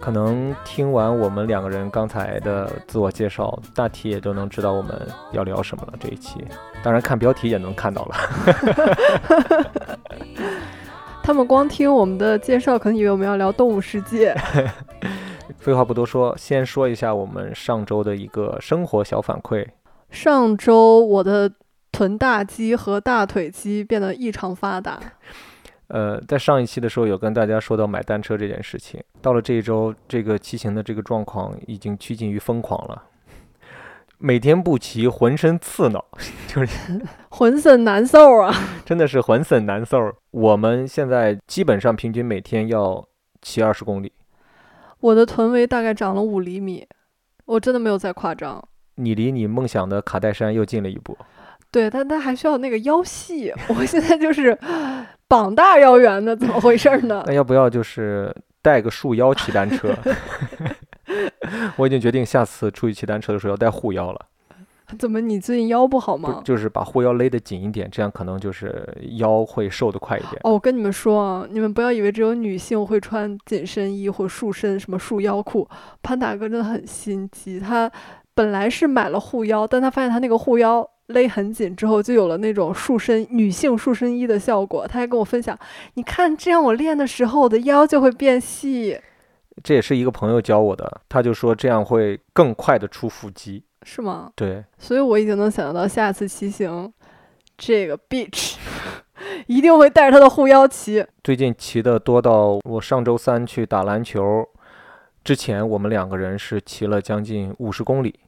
可能听完我们两个人刚才的自我介绍，大体也都能知道我们要聊什么了。这一期，当然看标题也能看到了。他们光听我们的介绍，可能以为我们要聊动物世界。废话不多说，先说一下我们上周的一个生活小反馈。上周我的。臀大肌和大腿肌变得异常发达。呃，在上一期的时候有跟大家说到买单车这件事情，到了这一周，这个骑行的这个状况已经趋近于疯狂了。每天不骑，浑身刺挠，就是 浑身难受啊！真的是浑身难受。我们现在基本上平均每天要骑二十公里。我的臀围大概长了五厘米，我真的没有在夸张。你离你梦想的卡戴珊又近了一步。对，但他还需要那个腰细，我现在就是膀大腰圆的，怎么回事呢？那要不要就是带个束腰骑单车？我已经决定下次出去骑单车的时候要带护腰了。怎么，你最近腰不好吗？就是把护腰勒得紧一点，这样可能就是腰会瘦得快一点。哦，我跟你们说啊，你们不要以为只有女性会穿紧身衣或束身什么束腰裤，潘大哥真的很心机，他本来是买了护腰，但他发现他那个护腰。勒很紧之后，就有了那种束身女性束身衣的效果。他还跟我分享，你看这样我练的时候，我的腰就会变细。这也是一个朋友教我的，他就说这样会更快的出腹肌，是吗？对。所以我已经能想象到下次骑行，这个 bitch 一定会带着他的护腰骑。最近骑的多到我上周三去打篮球之前，我们两个人是骑了将近五十公里。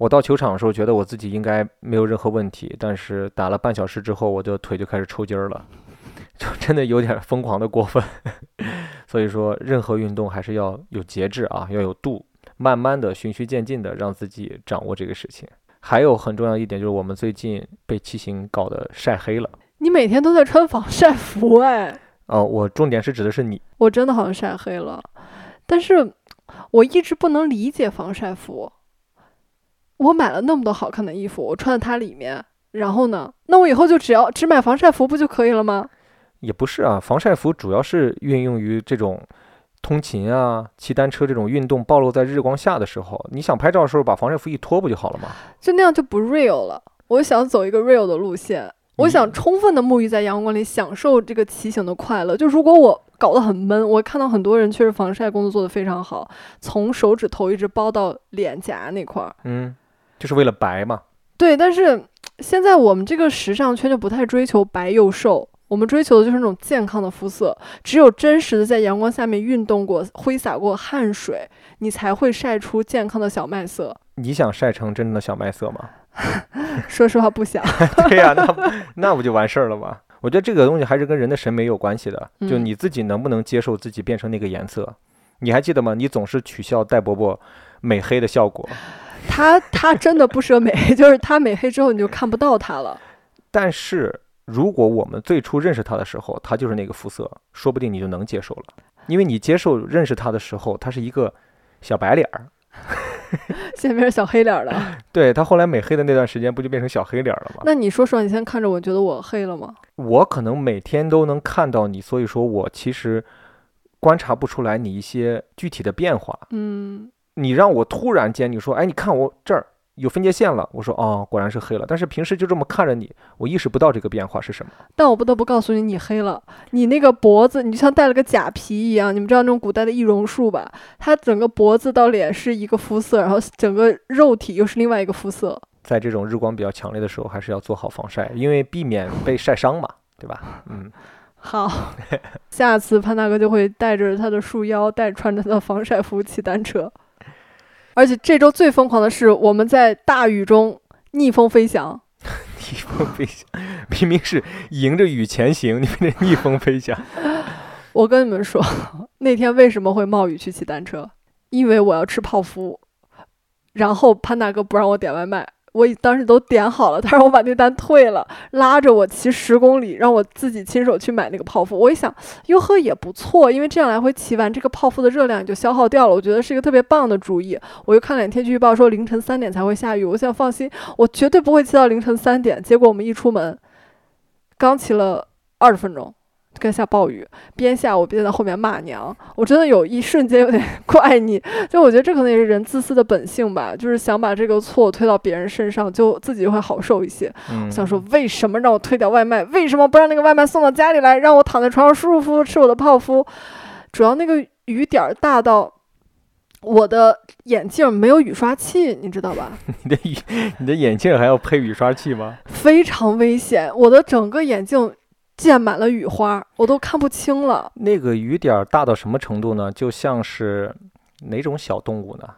我到球场的时候，觉得我自己应该没有任何问题，但是打了半小时之后，我的腿就开始抽筋儿了，就真的有点疯狂的过分。所以说，任何运动还是要有节制啊，要有度，慢慢的、循序渐进的让自己掌握这个事情。还有很重要一点就是，我们最近被骑行搞得晒黑了。你每天都在穿防晒服哎？哦，我重点是指的是你。我真的好像晒黑了，但是我一直不能理解防晒服。我买了那么多好看的衣服，我穿在它里面，然后呢？那我以后就只要只买防晒服不就可以了吗？也不是啊，防晒服主要是运用于这种通勤啊、骑单车这种运动暴露在日光下的时候。你想拍照的时候把防晒服一脱不就好了吗？就那样就不 real 了。我想走一个 real 的路线，我想充分的沐浴在阳光里，享受这个骑行的快乐。就如果我搞得很闷，我看到很多人确实防晒工作做得非常好，从手指头一直包到脸颊那块儿，嗯。就是为了白嘛？对，但是现在我们这个时尚圈就不太追求白又瘦，我们追求的就是那种健康的肤色。只有真实的在阳光下面运动过、挥洒过汗水，你才会晒出健康的小麦色。你想晒成真正的小麦色吗？说实话，不想。对呀，那那不就完事儿了吗？我觉得这个东西还是跟人的审美有关系的，就你自己能不能接受自己变成那个颜色？你还记得吗？你总是取笑戴伯伯美黑的效果。他他真的不舍美黑，就是他美黑之后你就看不到他了。但是如果我们最初认识他的时候，他就是那个肤色，说不定你就能接受了，因为你接受认识他的时候，他是一个小白脸儿，现在变成小黑脸了。对他后来美黑的那段时间，不就变成小黑脸了吗？那你说说，你现在看着我觉得我黑了吗？我可能每天都能看到你，所以说我其实观察不出来你一些具体的变化。嗯。你让我突然间你说，哎，你看我这儿有分界线了。我说，哦，果然是黑了。但是平时就这么看着你，我意识不到这个变化是什么。但我不得不告诉你，你黑了。你那个脖子，你就像戴了个假皮一样。你们知道那种古代的易容术吧？它整个脖子到脸是一个肤色，然后整个肉体又是另外一个肤色。在这种日光比较强烈的时候，还是要做好防晒，因为避免被晒伤嘛，对吧？嗯，好，下次潘大哥就会带着他的束腰，带穿着他的防晒服骑单车。而且这周最疯狂的是，我们在大雨中逆风飞翔。逆风飞翔，明明是迎着雨前行，你们这逆风飞翔。我跟你们说，那天为什么会冒雨去骑单车？因为我要吃泡芙，然后潘大哥不让我点外卖，我已当时都点好了，他让我把那单退了，拉着我骑十公里，让我自己亲手去买那个泡芙。我一想，哟呵也不错，因为这样来回骑完，这个泡芙的热量也就消耗掉了。我觉得是一个特别棒的主意。我又看了眼天气预报，说凌晨三点才会下雨，我想放心，我绝对不会骑到凌晨三点。结果我们一出门，刚骑了二十分钟。跟下暴雨，边下我边在后面骂娘，我真的有一瞬间有点 怪你，就我觉得这可能也是人自私的本性吧，就是想把这个错推到别人身上，就自己会好受一些。嗯，想说为什么让我退掉外卖？为什么不让那个外卖送到家里来，让我躺在床上舒舒服服吃我的泡芙？主要那个雨点儿大到我的眼镜没有雨刷器，你知道吧？你的雨，你的眼镜还要配雨刷器吗？非常危险，我的整个眼镜。溅满了雨花，我都看不清了。那个雨点儿大到什么程度呢？就像是哪种小动物呢？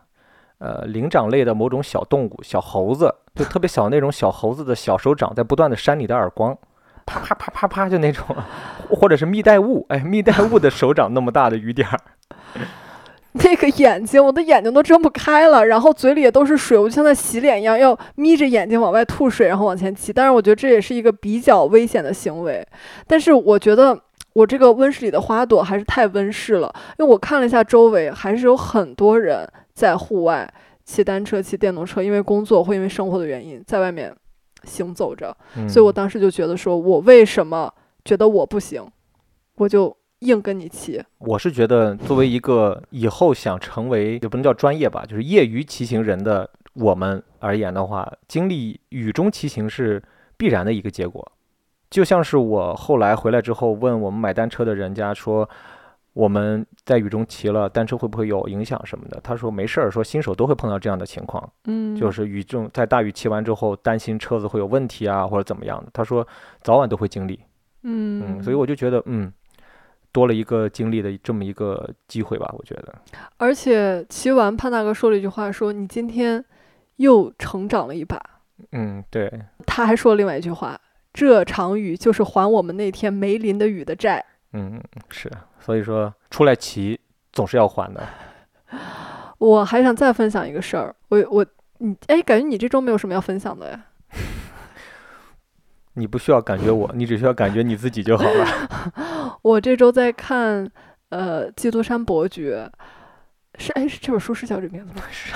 呃，灵长类的某种小动物，小猴子，就特别小那种小猴子的小手掌在不断的扇你的耳光，啪啪啪啪啪，就那种，或者是蜜袋鼯，哎，蜜袋鼯的手掌那么大的雨点儿。那个眼睛，我的眼睛都睁不开了，然后嘴里也都是水，我就像在洗脸一样，要眯着眼睛往外吐水，然后往前骑。但是我觉得这也是一个比较危险的行为。但是我觉得我这个温室里的花朵还是太温室了，因为我看了一下周围，还是有很多人在户外骑单车、骑电动车，因为工作或因为生活的原因，在外面行走着。所以我当时就觉得，说我为什么觉得我不行，我就。硬跟你骑，我是觉得作为一个以后想成为也不能叫专业吧，就是业余骑行人的我们而言的话，经历雨中骑行是必然的一个结果。就像是我后来回来之后问我们买单车的人家说，我们在雨中骑了单车会不会有影响什么的？他说没事儿，说新手都会碰到这样的情况，嗯，就是雨中在大雨骑完之后担心车子会有问题啊或者怎么样的。他说早晚都会经历，嗯嗯，所以我就觉得嗯。多了一个经历的这么一个机会吧，我觉得。而且骑完潘大哥说了一句话，说你今天又成长了一把。嗯，对。他还说了另外一句话，这场雨就是还我们那天没淋的雨的债。嗯，是。所以说出来骑总是要还的。我还想再分享一个事儿，我我你哎，感觉你这周没有什么要分享的呀？你不需要感觉我，你只需要感觉你自己就好了。我这周在看，呃，《基督山伯爵》，是哎，这本书是叫这名字吗？是。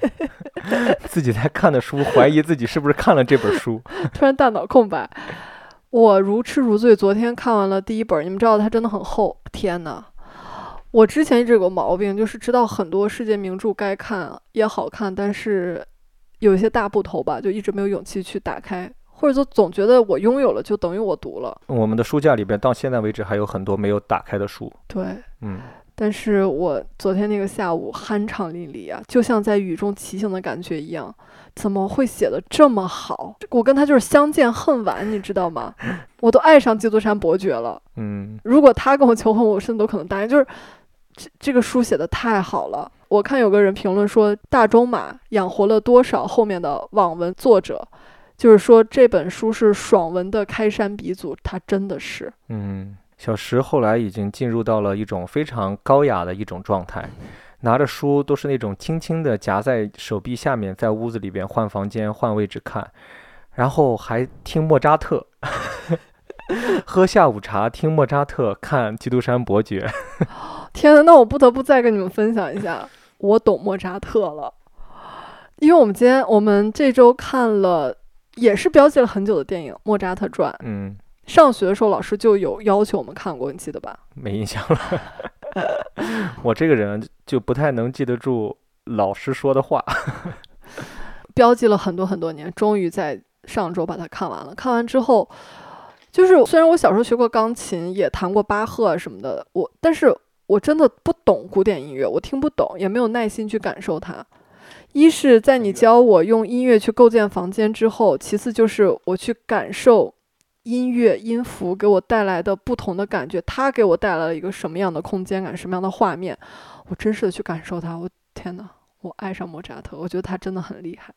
自己在看的书，怀疑自己是不是看了这本书。突然大脑空白。我如痴如醉，昨天看完了第一本，你们知道它真的很厚。天呐，我之前一直有个毛病，就是知道很多世界名著该看也好看，但是有一些大部头吧，就一直没有勇气去打开。或者说，总觉得我拥有了就等于我读了。我们的书架里边到现在为止还有很多没有打开的书。对，嗯。但是我昨天那个下午酣畅淋漓啊，就像在雨中骑行的感觉一样。怎么会写的这么好？我跟他就是相见恨晚，你知道吗？我都爱上基督山伯爵了。嗯。如果他跟我求婚，我甚至都可能答应。就是这这个书写的太好了。我看有个人评论说，大仲马养活了多少后面的网文作者。就是说，这本书是爽文的开山鼻祖，它真的是。嗯，小石后来已经进入到了一种非常高雅的一种状态，拿着书都是那种轻轻的夹在手臂下面，在屋子里边换房间、换位置看，然后还听莫扎特，喝下午茶，听莫扎特，看《基督山伯爵 》。天呐，那我不得不再跟你们分享一下，我懂莫扎特了，因为我们今天我们这周看了。也是标记了很久的电影《莫扎特传》。嗯，上学的时候老师就有要求我们看过，你记得吧？没印象了。我这个人就不太能记得住老师说的话。标记了很多很多年，终于在上周把它看完了。看完之后，就是虽然我小时候学过钢琴，也弹过巴赫什么的，我但是我真的不懂古典音乐，我听不懂，也没有耐心去感受它。一是在你教我用音乐去构建房间之后，其次就是我去感受音乐音符给我带来的不同的感觉，它给我带来了一个什么样的空间感，什么样的画面，我真实的去感受它。我天哪，我爱上莫扎特，我觉得他真的很厉害。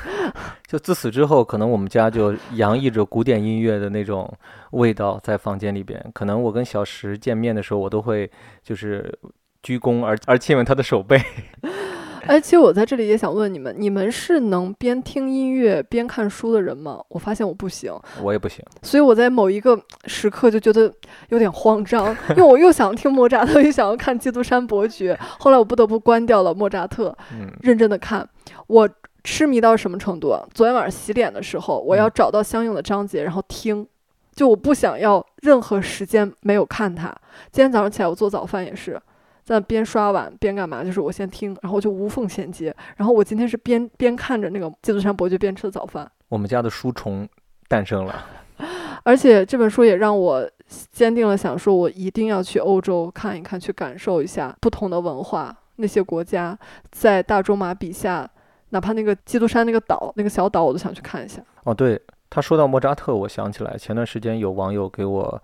就自此之后，可能我们家就洋溢着古典音乐的那种味道在房间里边。可能我跟小石见面的时候，我都会就是鞠躬而而亲吻他的手背。哎，其实我在这里也想问你们，你们是能边听音乐边看书的人吗？我发现我不行，我也不行。所以我在某一个时刻就觉得有点慌张，因为我又想听莫扎特，又想要看《基督山伯爵》，后来我不得不关掉了莫扎特，嗯，认真的看。我痴迷到什么程度啊？昨天晚上洗脸的时候，我要嗯找到相应的章节，然后听。就我不想要任何时间没有看它。今天早上起来我做早饭也是，在边刷碗边干嘛，就是我先听，然后就无缝衔接。然后我今天是边边看着那个《基督山伯爵》边吃的早饭。我们家的书虫诞生了。而且这本书也让我坚定了想说，我一定要去欧洲看一看，去感受一下不同的文化，那些国家在大仲马笔下，哪怕那个基督山那个岛那个小岛，我都想去看一下。哦，对，他说到莫扎特，我想起来前段时间有网友给我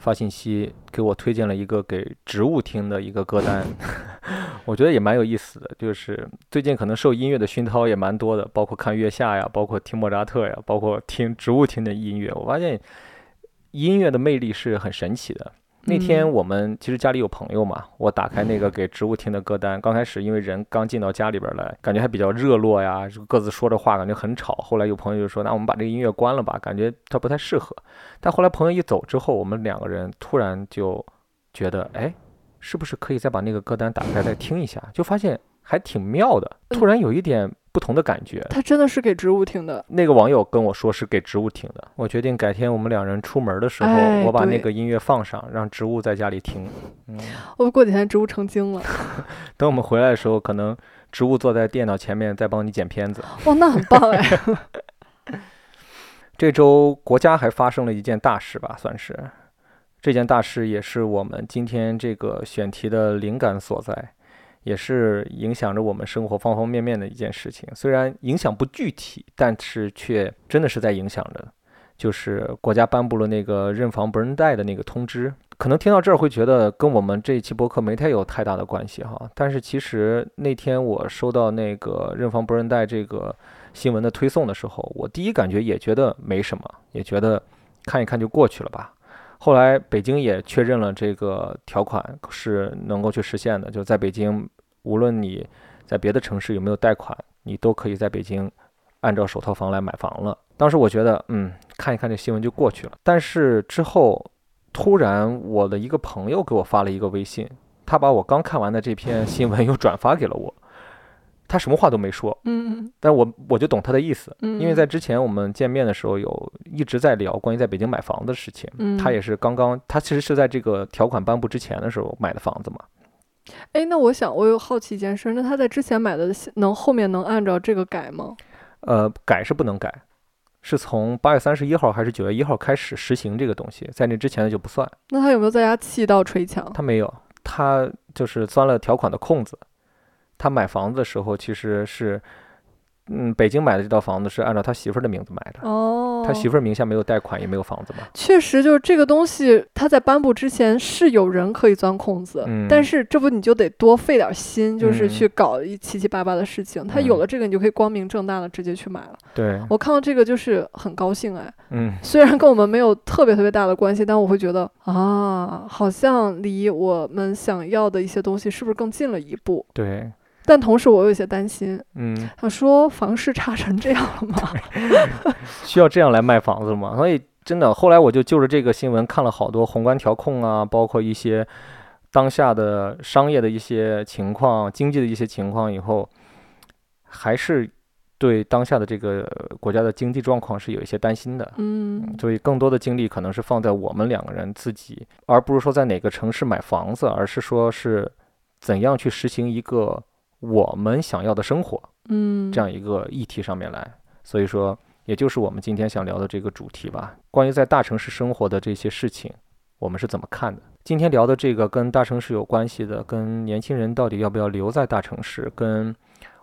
发信息，给我推荐了一个给植物听的一个歌单，我觉得也蛮有意思的。就是最近可能受音乐的熏陶也蛮多的，包括看月下呀，包括听莫扎特呀，包括听植物听的音乐，我发现音乐的魅力是很神奇的。那天嗯我们其实家里有朋友嘛，我打开那个给植物听的歌单，刚开始因为人刚进到家里边来，感觉还比较热络呀，就各自说着话，感觉很吵。后来有朋友就说，那我们把这个音乐关了吧，感觉它不太适合。但后来朋友一走之后，我们两个人突然就觉得，哎，是不是可以再把那个歌单打开再听一下？就发现还挺妙的，突然有一点不同的感觉。它真的是给植物听的。那个网友跟我说是给植物听的，我决定改天我们两人出门的时候，哎我把那个音乐放上，让植物在家里听。嗯，我过几天植物成精了，等我们回来的时候，可能植物坐在电脑前面在帮你剪片子。哇，那很棒哎！这周国家还发生了一件大事吧，算是。这件大事也是我们今天这个选题的灵感所在，也是影响着我们生活方方面面的一件事情。虽然影响不具体，但是却真的是在影响着。就是国家颁布了那个认房不认贷的那个通知，可能听到这儿会觉得跟我们这一期播客没太有太大的关系哈。但是其实那天我收到那个认房不认贷这个新闻的推送的时候，我第一感觉也觉得没什么，也觉得看一看就过去了吧。后来北京也确认了这个条款是能够去实现的，就在北京，无论你在别的城市有没有贷款，你都可以在北京按照首套房来买房了。当时我觉得，嗯，看一看这新闻就过去了。但是之后，突然我的一个朋友给我发了一个微信，他把我刚看完的这篇新闻又转发给了我。他什么话都没说，嗯但我我就懂他的意思，嗯，因为在之前我们见面的时候有一直在聊关于在北京买房的事情。嗯他也是刚刚，他其实是在这个条款颁布之前的时候买的房子嘛。哎，那我想我有好奇一件事，那他在之前买的能后面能按照这个改吗？呃，改是不能改，是从八月三十一号还是九月一号开始实行这个东西，在那之前的就不算。那他有没有在家气到捶墙？他没有，他就是钻了条款的空子。他买房子的时候其实是，嗯，北京买的这套房子是按照他媳妇儿的名字买的，哦，他媳妇儿名下没有贷款也没有房子嘛。确实就是这个东西，他在颁布之前是有人可以钻空子，嗯但是这不你就得多费点心，就是嗯去搞一七七八八的事情。他有嗯了这个，你就可以光明正大的直接去买了。对，我看到这个就是很高兴哎，嗯，虽然跟我们没有特别特别大的关系，但我会觉得啊，好像离我们想要的一些东西是不是更近了一步？对，但同时我有些担心，嗯，他说房市差成这样了吗？需要这样来卖房子吗？所以真的，后来我就就着这个新闻看了好多宏观调控啊，包括一些当下的商业的一些情况、经济的一些情况以后，还是对当下的这个国家的经济状况是有一些担心的。嗯所以更多的精力可能是放在我们两个人自己，而不是说在哪个城市买房子，而是说是怎样去实行一个我们想要的生活。嗯，这样一个议题上面来。所以说，也就是我们今天想聊的这个主题吧，关于在大城市生活的这些事情，我们是怎么看的？今天聊的这个跟大城市有关系的，跟年轻人到底要不要留在大城市，跟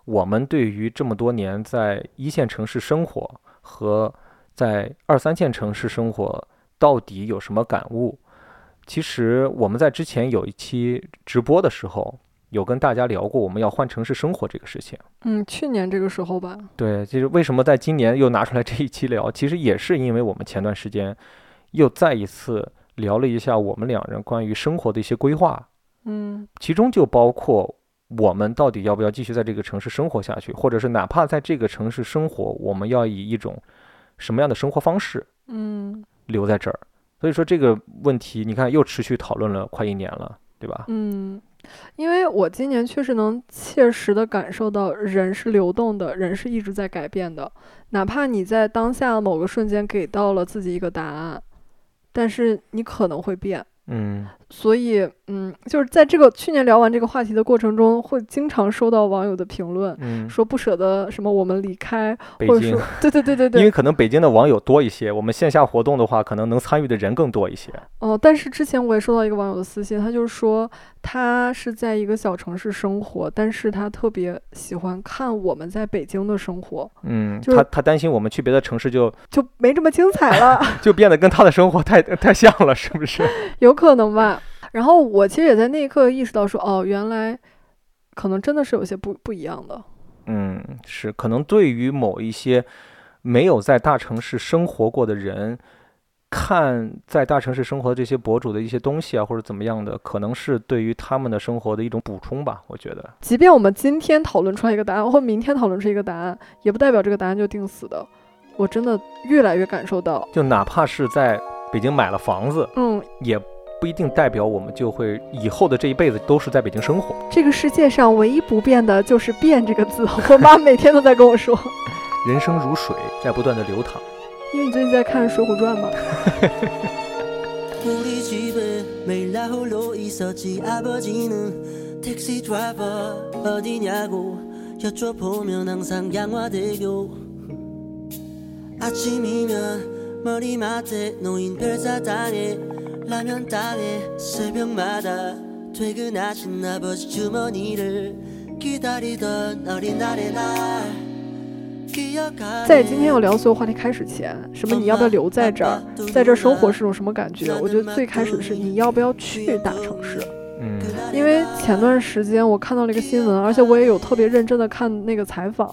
我们对于这么多年在一线城市生活和在二三线城市生活到底有什么感悟？其实我们在之前有一期直播的时候，有跟大家聊过我们要换城市生活这个事情。嗯，去年这个时候吧，对，就是为什么在今年又拿出来这一期聊，其实也是因为我们前段时间又再一次聊了一下我们两人关于生活的一些规划，嗯其中就包括我们到底要不要继续在这个城市生活下去，或者是哪怕在这个城市生活，我们要以一种什么样的生活方式嗯留在这儿？所以说这个问题，你看又持续讨论了快一年了，对吧？嗯，因为我今年确实能切实的感受到，人是流动的，人是一直在改变的。哪怕你在当下某个瞬间给到了自己一个答案，但是你可能会变。嗯所以，嗯，就是在这个去年聊完这个话题的过程中，会经常收到网友的评论，嗯，说不舍得什么我们离开，北京或者说，对对对对对，因为可能北京的网友多一些，我们线下活动的话，可能能参与的人更多一些。哦，但是之前我也收到一个网友的私信，他就是说他是在一个小城市生活，但是他特别喜欢看我们在北京的生活，嗯，就是他他担心我们去别的城市就就没这么精彩了，就变得跟他的生活太太像了，是不是？有可能吧。然后我其实也在那一刻意识到说，哦，原来可能真的是有些不不一样的。嗯，是，可能对于某一些没有在大城市生活过的人，看在大城市生活的这些博主的一些东西啊，或者怎么样的，可能是对于他们的生活的一种补充吧。我觉得，即便我们今天讨论出来一个答案，或明天讨论出一个答案，也不代表这个答案就定死的。我真的越来越感受到，就哪怕是在北京买了房子，嗯，也不一定代表我们就会以后的这一辈子都是在北京生活。这个世界上唯一不变的就是“变”这个字。我妈每天都在跟我说，人生如水，在不断的流淌。因为你最近在看《水浒传》嘛。우리 집에 매일 나홀로 있었지 아버지는 택시 드라이버 어디냐고 여쭤보면 항상 양화대교 아침이면 머리맡에 노인 별사당에 라면 땅에 새벽마다 퇴근하신 아버지 주머니를 기다리던 어린 날의 날 기억하네 在今天要聊所有话题开始前，什么你要不要留在这儿，在这儿生活是种什么感觉？我觉得最开始的是你要不要去大城市。嗯因为前段时间我看到了一个新闻，而且我也有特别认真的看那个采访，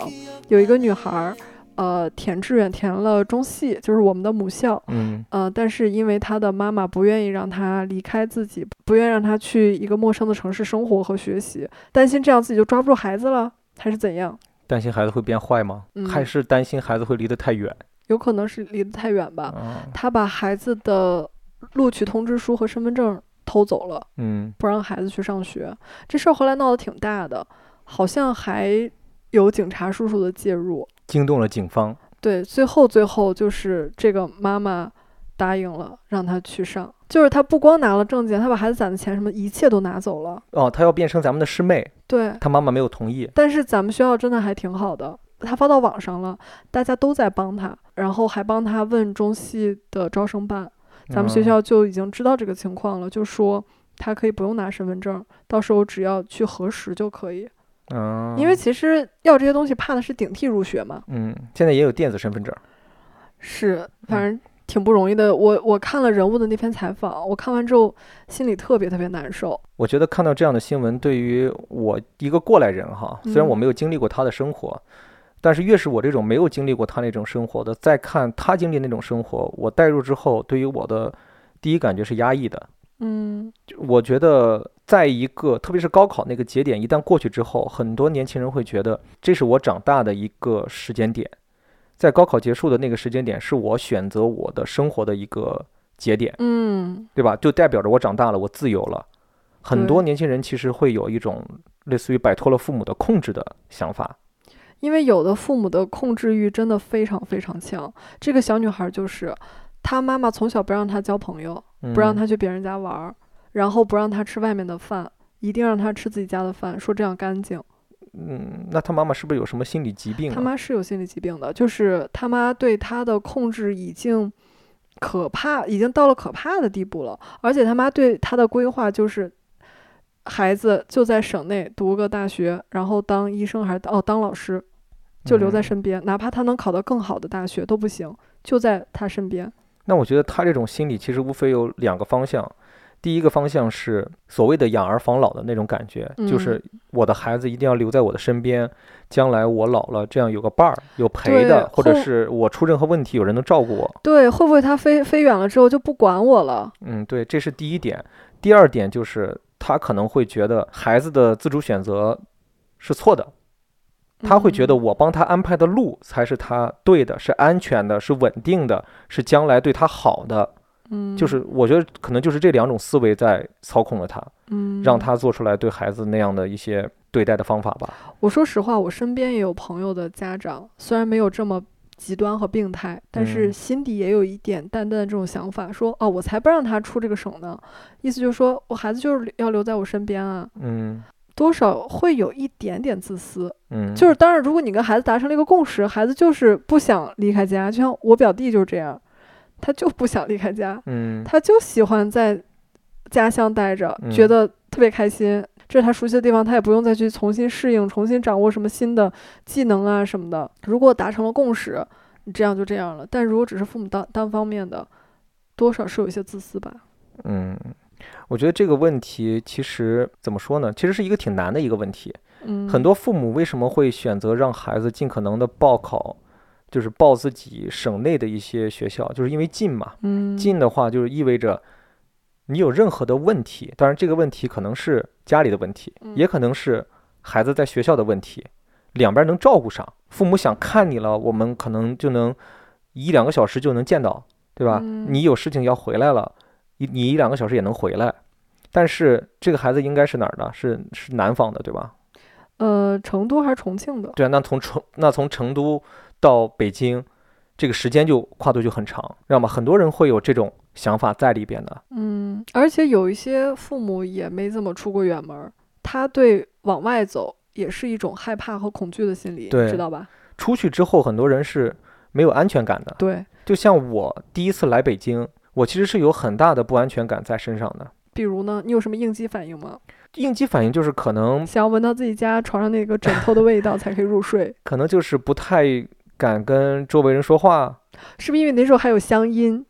有一个女孩儿， 呃，填志愿填了中戏，就是我们的母校，嗯呃，但是因为他的妈妈不愿意让他离开自己，不愿意让他去一个陌生的城市生活和学习，担心这样自己就抓不住孩子了，还是怎样？担心孩子会变坏吗？嗯还是担心孩子会离得太远？有可能是离得太远吧。啊，她把孩子的录取通知书和身份证偷走了。嗯不让孩子去上学，这事儿后来闹得挺大的，好像还有警察叔叔的介入。惊动了警方。对，最后最后就是这个妈妈答应了让他去上，就是他不光拿了证件，他把孩子攒的钱什么一切都拿走了。哦，他要变成咱们的师妹，对，他妈妈没有同意。但是咱们学校真的还挺好的，他发到网上了，大家都在帮他，然后还帮他问中戏的招生办，咱们学嗯校就已经知道这个情况了，就说他可以不用拿身份证，到时候只要去核实就可以。嗯，因为其实要这些东西怕的是顶替入学嘛，嗯，现在也有电子身份证。是反正挺不容易的。我我看了人物的那篇采访，我看完之后心里特别特别难受。我觉得看到这样的新闻，对于我一个过来人哈，虽然我嗯没有经历过他的生活，但是越是我这种没有经历过他那种生活的，再看他经历那种生活，我带入之后，对于我的第一感觉是压抑的。嗯就我觉得，在一个特别是高考那个节点一旦过去之后，很多年轻人会觉得这是我长大的一个时间点，在高考结束的那个时间点，是我选择我的生活的一个节点，嗯对吧？就代表着我长大了，我自由了。很多年轻人其实会有一种类似于摆脱了父母的控制的想法。因为有的父母的控制欲真的非常非常强。这个小女孩就是，她妈妈从小不让他交朋友，不让他去别人家玩儿，然后不让他吃外面的饭，一定让他吃自己家的饭，说这样干净。嗯，那他妈妈是不是有什么心理疾病、啊？他妈是有心理疾病的，就是他妈对他的控制已经可怕，已经到了可怕的地步了。而且他妈对他的规划就是，孩子就在省内读个大学，然后当医生还是哦当老师，就留在嗯身边，哪怕他能考到更好的大学都不行，就在他身边。那我觉得他这种心理其实无非有两个方向，第一个方向是所谓的养儿防老的那种感觉，就是我的孩子一定要留在我的身边，将来我老了这样有个伴儿，有陪的，或者是我出任何问题有人能照顾我。对，会不会他飞飞远了之后就不管我了？嗯，对，这是第一点。第二点就是他可能会觉得孩子的自主选择是错的，他会觉得嗯我帮他安排的路才是他对的，是安全的，是稳定的，是将来对他好的。嗯，就是我觉得可能就是这两种思维在操控了他，嗯，让他做出来对孩子那样的一些对待的方法吧。我说实话，我身边也有朋友的家长，虽然没有这么极端和病态，但是嗯心底也有一点淡淡的这种想法，说哦，我才不让他出这个省呢。意思就是说我孩子就是要留在我身边啊，嗯多少会有一点点自私。嗯，就是当然，如果你跟孩子达成了一个共识，孩子就是不想离开家，就像我表弟就是这样，他就不想离开家，嗯他就喜欢在家乡待着，觉嗯得特别开心。这是他熟悉的地方，他也不用再去重新适应、重新掌握什么新的技能啊什么的。如果达成了共识，你这样就这样了。但如果只是父母单单方面的，多少是有一些自私吧。嗯，我觉得这个问题其实怎么说呢？其实是一个挺难的一个问题。嗯，很多父母为什么会选择让孩子尽可能的报考，就是报自己省内的一些学校，就是因为近嘛。嗯近的话，就是意味着你有任何的问题，当然这个问题可能是家里的问题，嗯也可能是孩子在学校的问题，两边能照顾上。父母想看你了，我们可能就能一两个小时就能见到，对吧？嗯你有事情要回来了，你你一两个小时也能回来。但是这个孩子应该是哪儿的？是是南方的，对吧？呃，成都还是重庆的？对啊，那从成那从成都到北京，这个时间就跨度就很长，知道吗？很多人会有这种想法在里边的。嗯，而且有一些父母也没怎么出过远门儿，他对往外走也是一种害怕和恐惧的心理，你知道吧？出去之后，很多人是没有安全感的。对，就像我第一次来北京，我其实是有很大的不安全感在身上的。比如呢，你有什么应激反应吗？应激反应就是可能想要闻到自己家床上那个枕头的味道才可以入睡，可能就是不太敢跟周围人说话。是不是因为那时候还有乡音？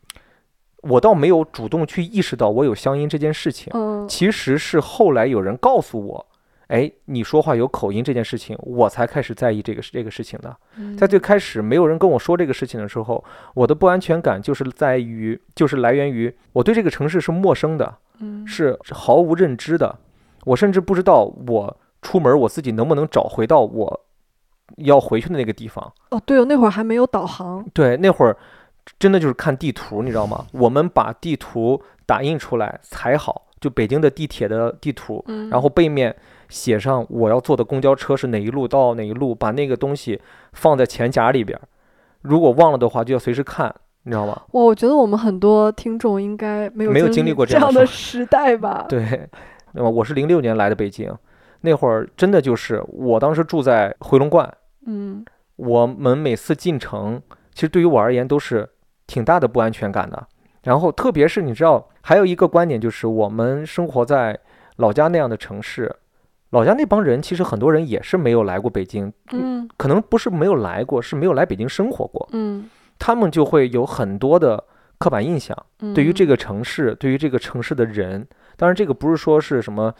我倒没有主动去意识到我有乡音这件事情，嗯，其实是后来有人告诉我，哎，你说话有口音这件事情，我才开始在意这个这个事情的。嗯在最开始没有人跟我说这个事情的时候，我的不安全感就是在于，就是来源于我对这个城市是陌生的，嗯是毫无认知的，我甚至不知道我出门我自己能不能找回到我要回去的那个地方。哦，对哦，那会儿还没有导航，对，那会儿真的就是看地图，你知道吗？我们把地图打印出来裁好，就北京的地铁的地图，嗯，然后背面写上我要坐的公交车是哪一路到哪一路，把那个东西放在钱夹里边儿。如果忘了的话，就要随时看，你知道吗？哇，我觉得我们很多听众应该没有没有经经历过这这样的时代吧？对，那么我是零六年来的北京，那会儿真的就是我当时住在回龙观，嗯我们每次进城，其实对于我而言都是挺大的不安全感的。然后特别是你知道，还有一个观点就是，我们生活在老家那样的城市，老家那帮人其实很多人也是没有来过北京，嗯可能不是没有来过，是没有来北京生活过，嗯。他们就会有很多的刻板印象。嗯，对于这个城市，对于这个城市的人，当然这个不是说是什么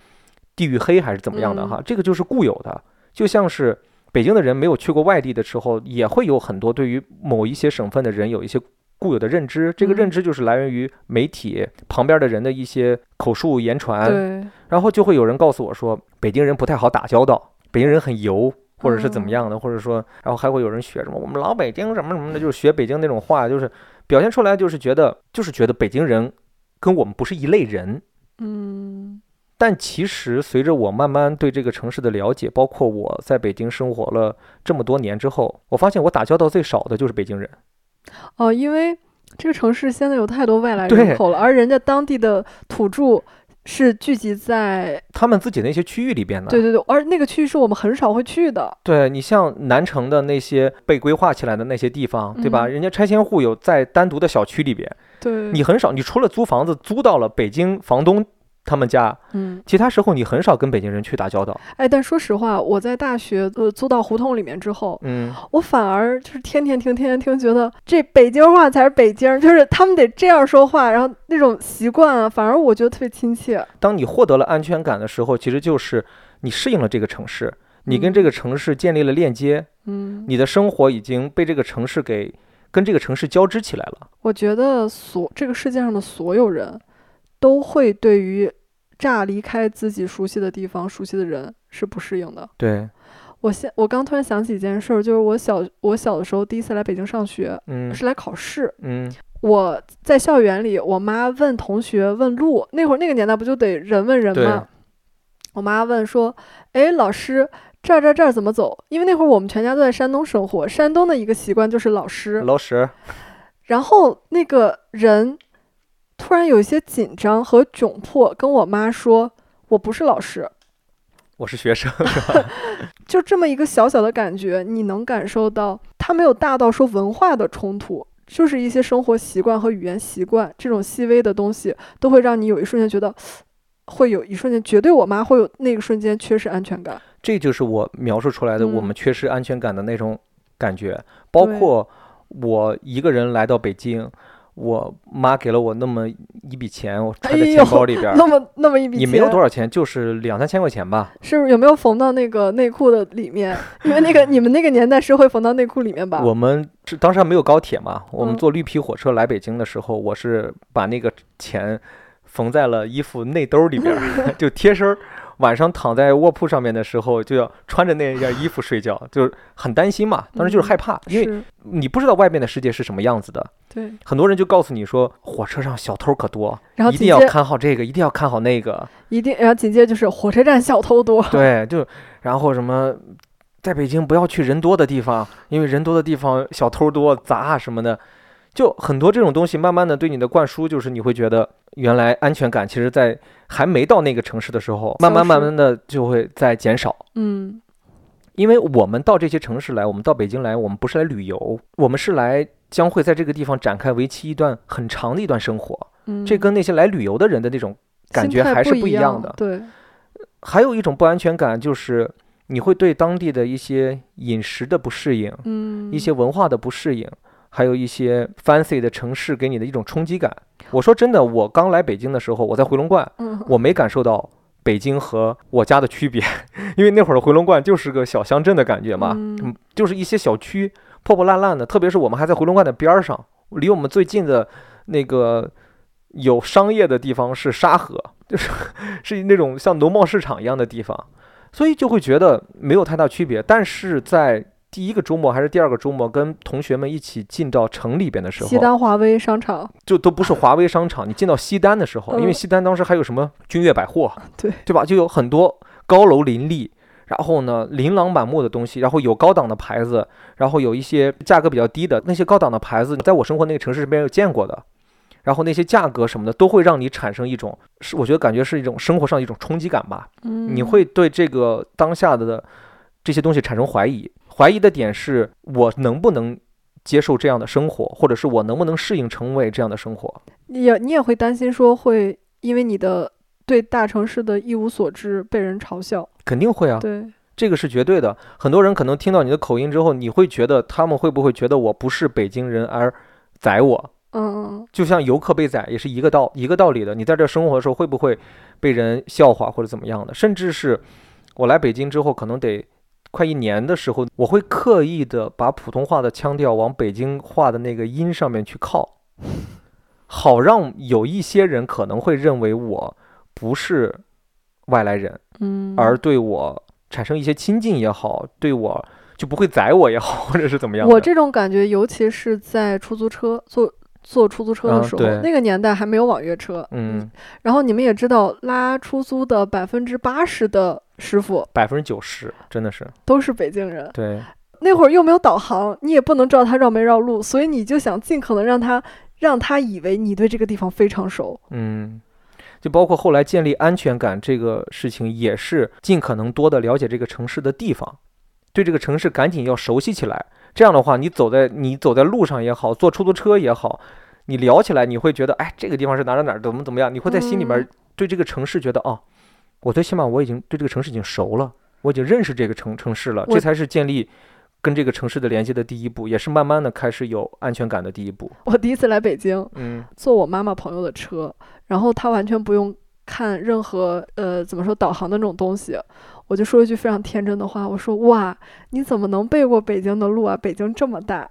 地域黑还是怎么样的哈，这个就是固有的，就像是北京的人没有去过外地的时候，也会有很多对于某一些省份的人有一些固有的认知，这个认嗯知就是来源于媒体旁边的人的一些口述言传，对，然后就会有人告诉我说，北京人不太好打交道，北京人很油。或者是怎么嗯样的，或者说，然后还会有人学什么我们老北京什么什么的，就是学北京那种话，就是表现出来就是觉得就是觉得北京人跟我们不是一类人。嗯但其实随着我慢慢对这个城市的了解，包括我在北京生活了这么多年之后，我发现我打交道最少的就是北京人。哦，因为这个城市现在有太多外来人口了，而人家当地的土著是聚集在，他们自己那些区域里边的，对对对，而那个区域是我们很少会去的，对你像南城的那些被规划起来的那些地方，对吧？嗯。人家拆迁户有在单独的小区里边，对，你很少，你除了租房子租到了北京房东他们家，嗯，其他时候你很少跟北京人去打交道。哎，但说实话，我在大学呃租到胡同里面之后，嗯，我反而就是天天听，天天听，觉得这北京话才是北京，就是他们得这样说话，然后那种习惯啊，反而我觉得特别亲切。当你获得了安全感的时候，其实就是你适应了这个城市，你跟这个城市建立了链接，嗯，你的生活已经被这个城市给跟这个城市交织起来了。我觉得所这个世界上的所有人都会对于乍离开自己熟悉的地方、熟悉的人是不适应的。对，我现我刚突然想起一件事儿，就是我小我小的时候第一次来北京上学，嗯是来考试。嗯我在校园里，我妈问同学问路，那会儿那个年代不就得人问人吗？我妈问说：“哎，老师，这儿这儿这儿怎么走？”因为那会儿我们全家都在山东生活，山东的一个习惯就是老师。老师，然后那个人突然有一些紧张和窘迫，跟我妈说：“我不是老师。我是学生，”就这么一个小小的感觉，你能感受到他没有大到说文化的冲突，就是一些生活习惯和语言习惯这种细微的东西，都会让你有一瞬间觉得，会有一瞬间，绝对我妈会有那个瞬间缺失安全感。这就是我描述出来的我嗯们缺失安全感的那种感觉，包括我一个人来到北京，我妈给了我那么一笔钱，我揣在钱包里边儿，那么那么一笔也没有多少钱，就是两三千块钱吧。是不是有没有缝到那个内裤的里面？因为那个你们那个年代是会缝到内裤里面吧？我们是当时还没有高铁嘛，我们嗯坐绿皮火车来北京的时候，我是把那个钱缝在了衣服内兜里边儿，就贴身儿。晚上躺在卧铺上面的时候，就要穿着那件衣服睡觉，就是很担心嘛。当时就是嗯害怕，因为你不知道外面的世界是什么样子的。对，很多人就告诉你说，火车上小偷可多，然后一定要看好这个，一定要看好那个。一定，然后紧接着就是火车站小偷多。对，就然后什么，在北京不要去人多的地方，因为人多的地方小偷多、砸啊什么的，就很多这种东西，慢慢的对你的灌输，就是你会觉得原来安全感其实在还没到那个城市的时候，慢慢慢慢的就会在减少。嗯因为我们到这些城市来，我们到北京来，我们不是来旅游，我们是来将会在这个地方展开为期一段很长的一段生活。嗯，这跟那些来旅游的人的那种感觉还是不不一样的。对，还有一种不安全感，就是你会对当地的一些饮食的不适应，嗯，一些文化的不适应，还有一些 fancy 的城市给你的一种冲击感。我说真的，我刚来北京的时候，我在回龙观，嗯我没感受到北京和我家的区别，因为那会儿的回龙观就是个小乡镇的感觉嘛，嗯嗯，就是一些小区破破烂烂的，特别是我们还在回龙观的边儿上，离我们最近的那个有商业的地方是沙河，就是 是那种像农贸市场一样的地方，所以就会觉得没有太大区别。但是在第一个周末还是第二个周末，跟同学们一起进到城里边的时候，西单华威商场，就都不是华威商场，你进到西单的时候，因为嗯西单当时还有什么君悦百货，对对吧？就有很多高楼林立，然后呢琳琅满目的东西，然后有高档的牌子，然后有一些价格比较低的那些高档的牌子，在我生活那个城市是没有见过的。然后那些价格什么的都会让你产生一种，是我觉得感觉是一种生活上的一种冲击感吧。嗯，你会对这个当下的这些东西产生怀疑，怀疑的点是我能不能接受这样的生活，或者是我能不能适应成为这样的生活。你也你也会担心说会因为你的对大城市的一无所知被人嘲笑，肯定会啊，对，这个是绝对的。很多人可能听到你的口音之后，你会觉得他们会不会觉得我不是北京人而宰我？嗯就像游客被宰也是一个道一个道理的。你在这生活的时候，会不会被人笑话或者怎么样的？甚至是我来北京之后，可能得快一年的时候，我会刻意的把普通话的腔调往北京话的那个音上面去靠，好让有一些人可能会认为我不是外来人。嗯，而对我产生一些亲近也好，对我就不会宰我也好，或者是怎么样。我这种感觉，尤其是在出租车坐坐出租车的时候，嗯那个年代还没有网约车，嗯，然后你们也知道，拉出租的百分之八十的师傅百分之九十真的是都是北京人。对，那会儿又没有导航，你也不能知道他绕没绕路，所以你就想尽可能让他让他以为你对这个地方非常熟。嗯，就包括后来建立安全感这个事情，也是尽可能多的了解这个城市的地方，对这个城市赶紧要熟悉起来。这样的话，你走在你走在路上也好，坐出租车也好，你聊起来，你会觉得，哎，这个地方是哪儿哪儿哪，怎么怎么样，你会在心里边嗯对这个城市觉得，哦，我最起码我已经对这个城市已经熟了，我已经认识这个城城市了，这才是建立跟这个城市的连接的第一步，也是慢慢的开始有安全感的第一步。我第一次来北京，嗯坐我妈妈朋友的车，然后她完全不用看任何呃怎么说导航的那种东西，我就说一句非常天真的话，我说哇，你怎么能背过北京的路啊？北京这么大。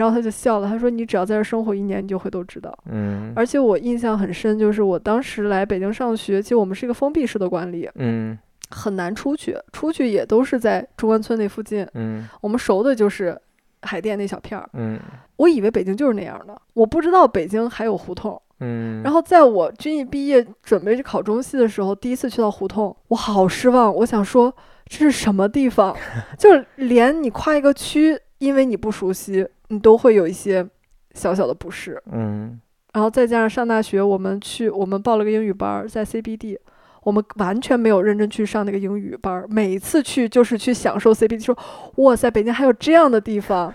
然后他就笑了，他说你只要在这生活一年，你就会都知道。嗯而且我印象很深，就是我当时来北京上学，其实我们是一个封闭式的管理，嗯很难出去，出去也都是在中关村那附近。嗯我们熟的就是海淀那小片儿。嗯我以为北京就是那样的，我不知道北京还有胡同。嗯，然后在我军艺毕业准备去考中戏的时候，第一次去到胡同，我好失望。我想说这是什么地方？就是连你跨一个区，因为你不熟悉，你都会有一些小小的不适。嗯然后再加上上大学，我们去我们报了个英语班，在 CBD，我们完全没有认真去上那个英语班儿，每一次去就是去享受 CBD，说哇塞，北京还有这样的地方。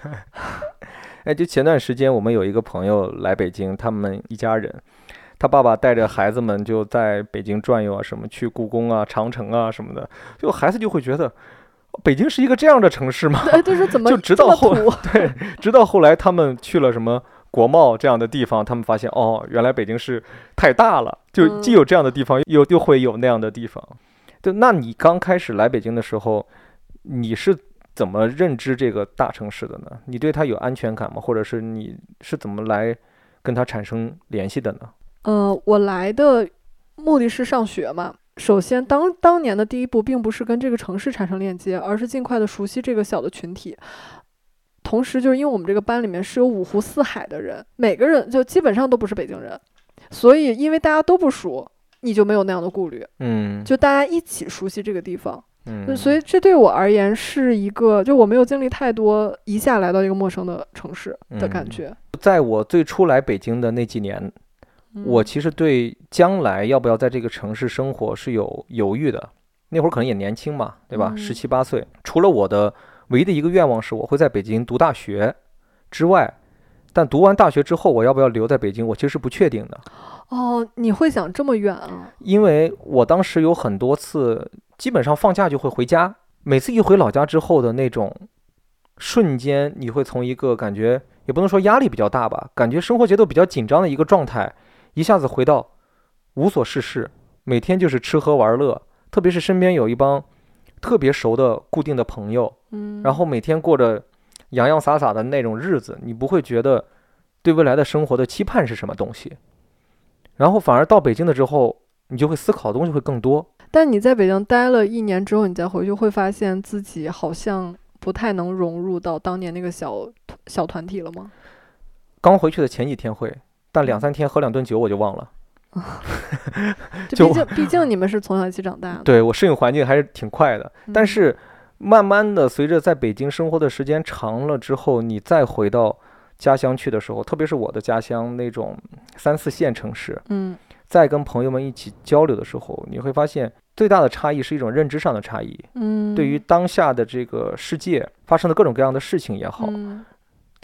哎，就前段时间我们有一个朋友来北京，他们一家人，他爸爸带着孩子们就在北京转悠啊，什么去故宫啊、长城啊什么的，就孩子就会觉得北京是一个这样的城市吗？哎，就是怎么 就直到后土 对，直到后来他们去了什么国贸这样的地方，他们发现哦，原来北京是太大了，就既嗯有这样的地方，又又会有那样的地方。就那你刚开始来北京的时候，你是怎么认知这个大城市的呢？你对它有安全感吗？或者是你是怎么来跟它产生联系的呢？呃，我来的目的是上学嘛。首先当当年的第一步，并不是跟这个城市产生链接，而是尽快的熟悉这个小的群体。同时，就是因为我们这个班里面是有五湖四海的人，每个人就基本上都不是北京人，所以因为大家都不熟，你就没有那样的顾虑，嗯，就大家一起熟悉这个地方。嗯，所以这对我而言是一个，就我没有经历太多一下来到一个陌生的城市的感嗯觉。在我最初来北京的那几年，我嗯其实对将来要不要在这个城市生活是有犹豫的。那会儿可能也年轻嘛，对吧？嗯十七八岁，除了我的唯一的一个愿望是我会在北京读大学之外，但读完大学之后我要不要留在北京，我其实是不确定的。哦，你会想这么远啊？因为我当时有很多次，基本上放假就会回家，每次一回老家之后的那种瞬间，你会从一个感觉也不能说压力比较大吧，感觉生活节奏比较紧张的一个状态，一下子回到无所事事，每天就是吃喝玩乐，特别是身边有一帮特别熟的固定的朋友，嗯，然后每天过着洋洋洒洒的那种日子，你不会觉得对未来的生活的期盼是什么东西，然后反而到北京了之后，你就会思考的东西会更多。但你在北京待了一年之后，你再回去会发现自己好像不太能融入到当年那个小小团体了吗？刚回去的前几天会，但两三天喝两顿酒我就忘了。就就毕竟毕竟你们是从小一起长大的，对我适应环境还是挺快的，但嗯是慢慢的随着在北京生活的时间长了之后，你再回到家乡去的时候，特别是我的家乡那种三四线城市，嗯。再跟朋友们一起交流的时候，你会发现最大的差异是一种认知上的差异。嗯，对于当下的这个世界发生的各种各样的事情也好，嗯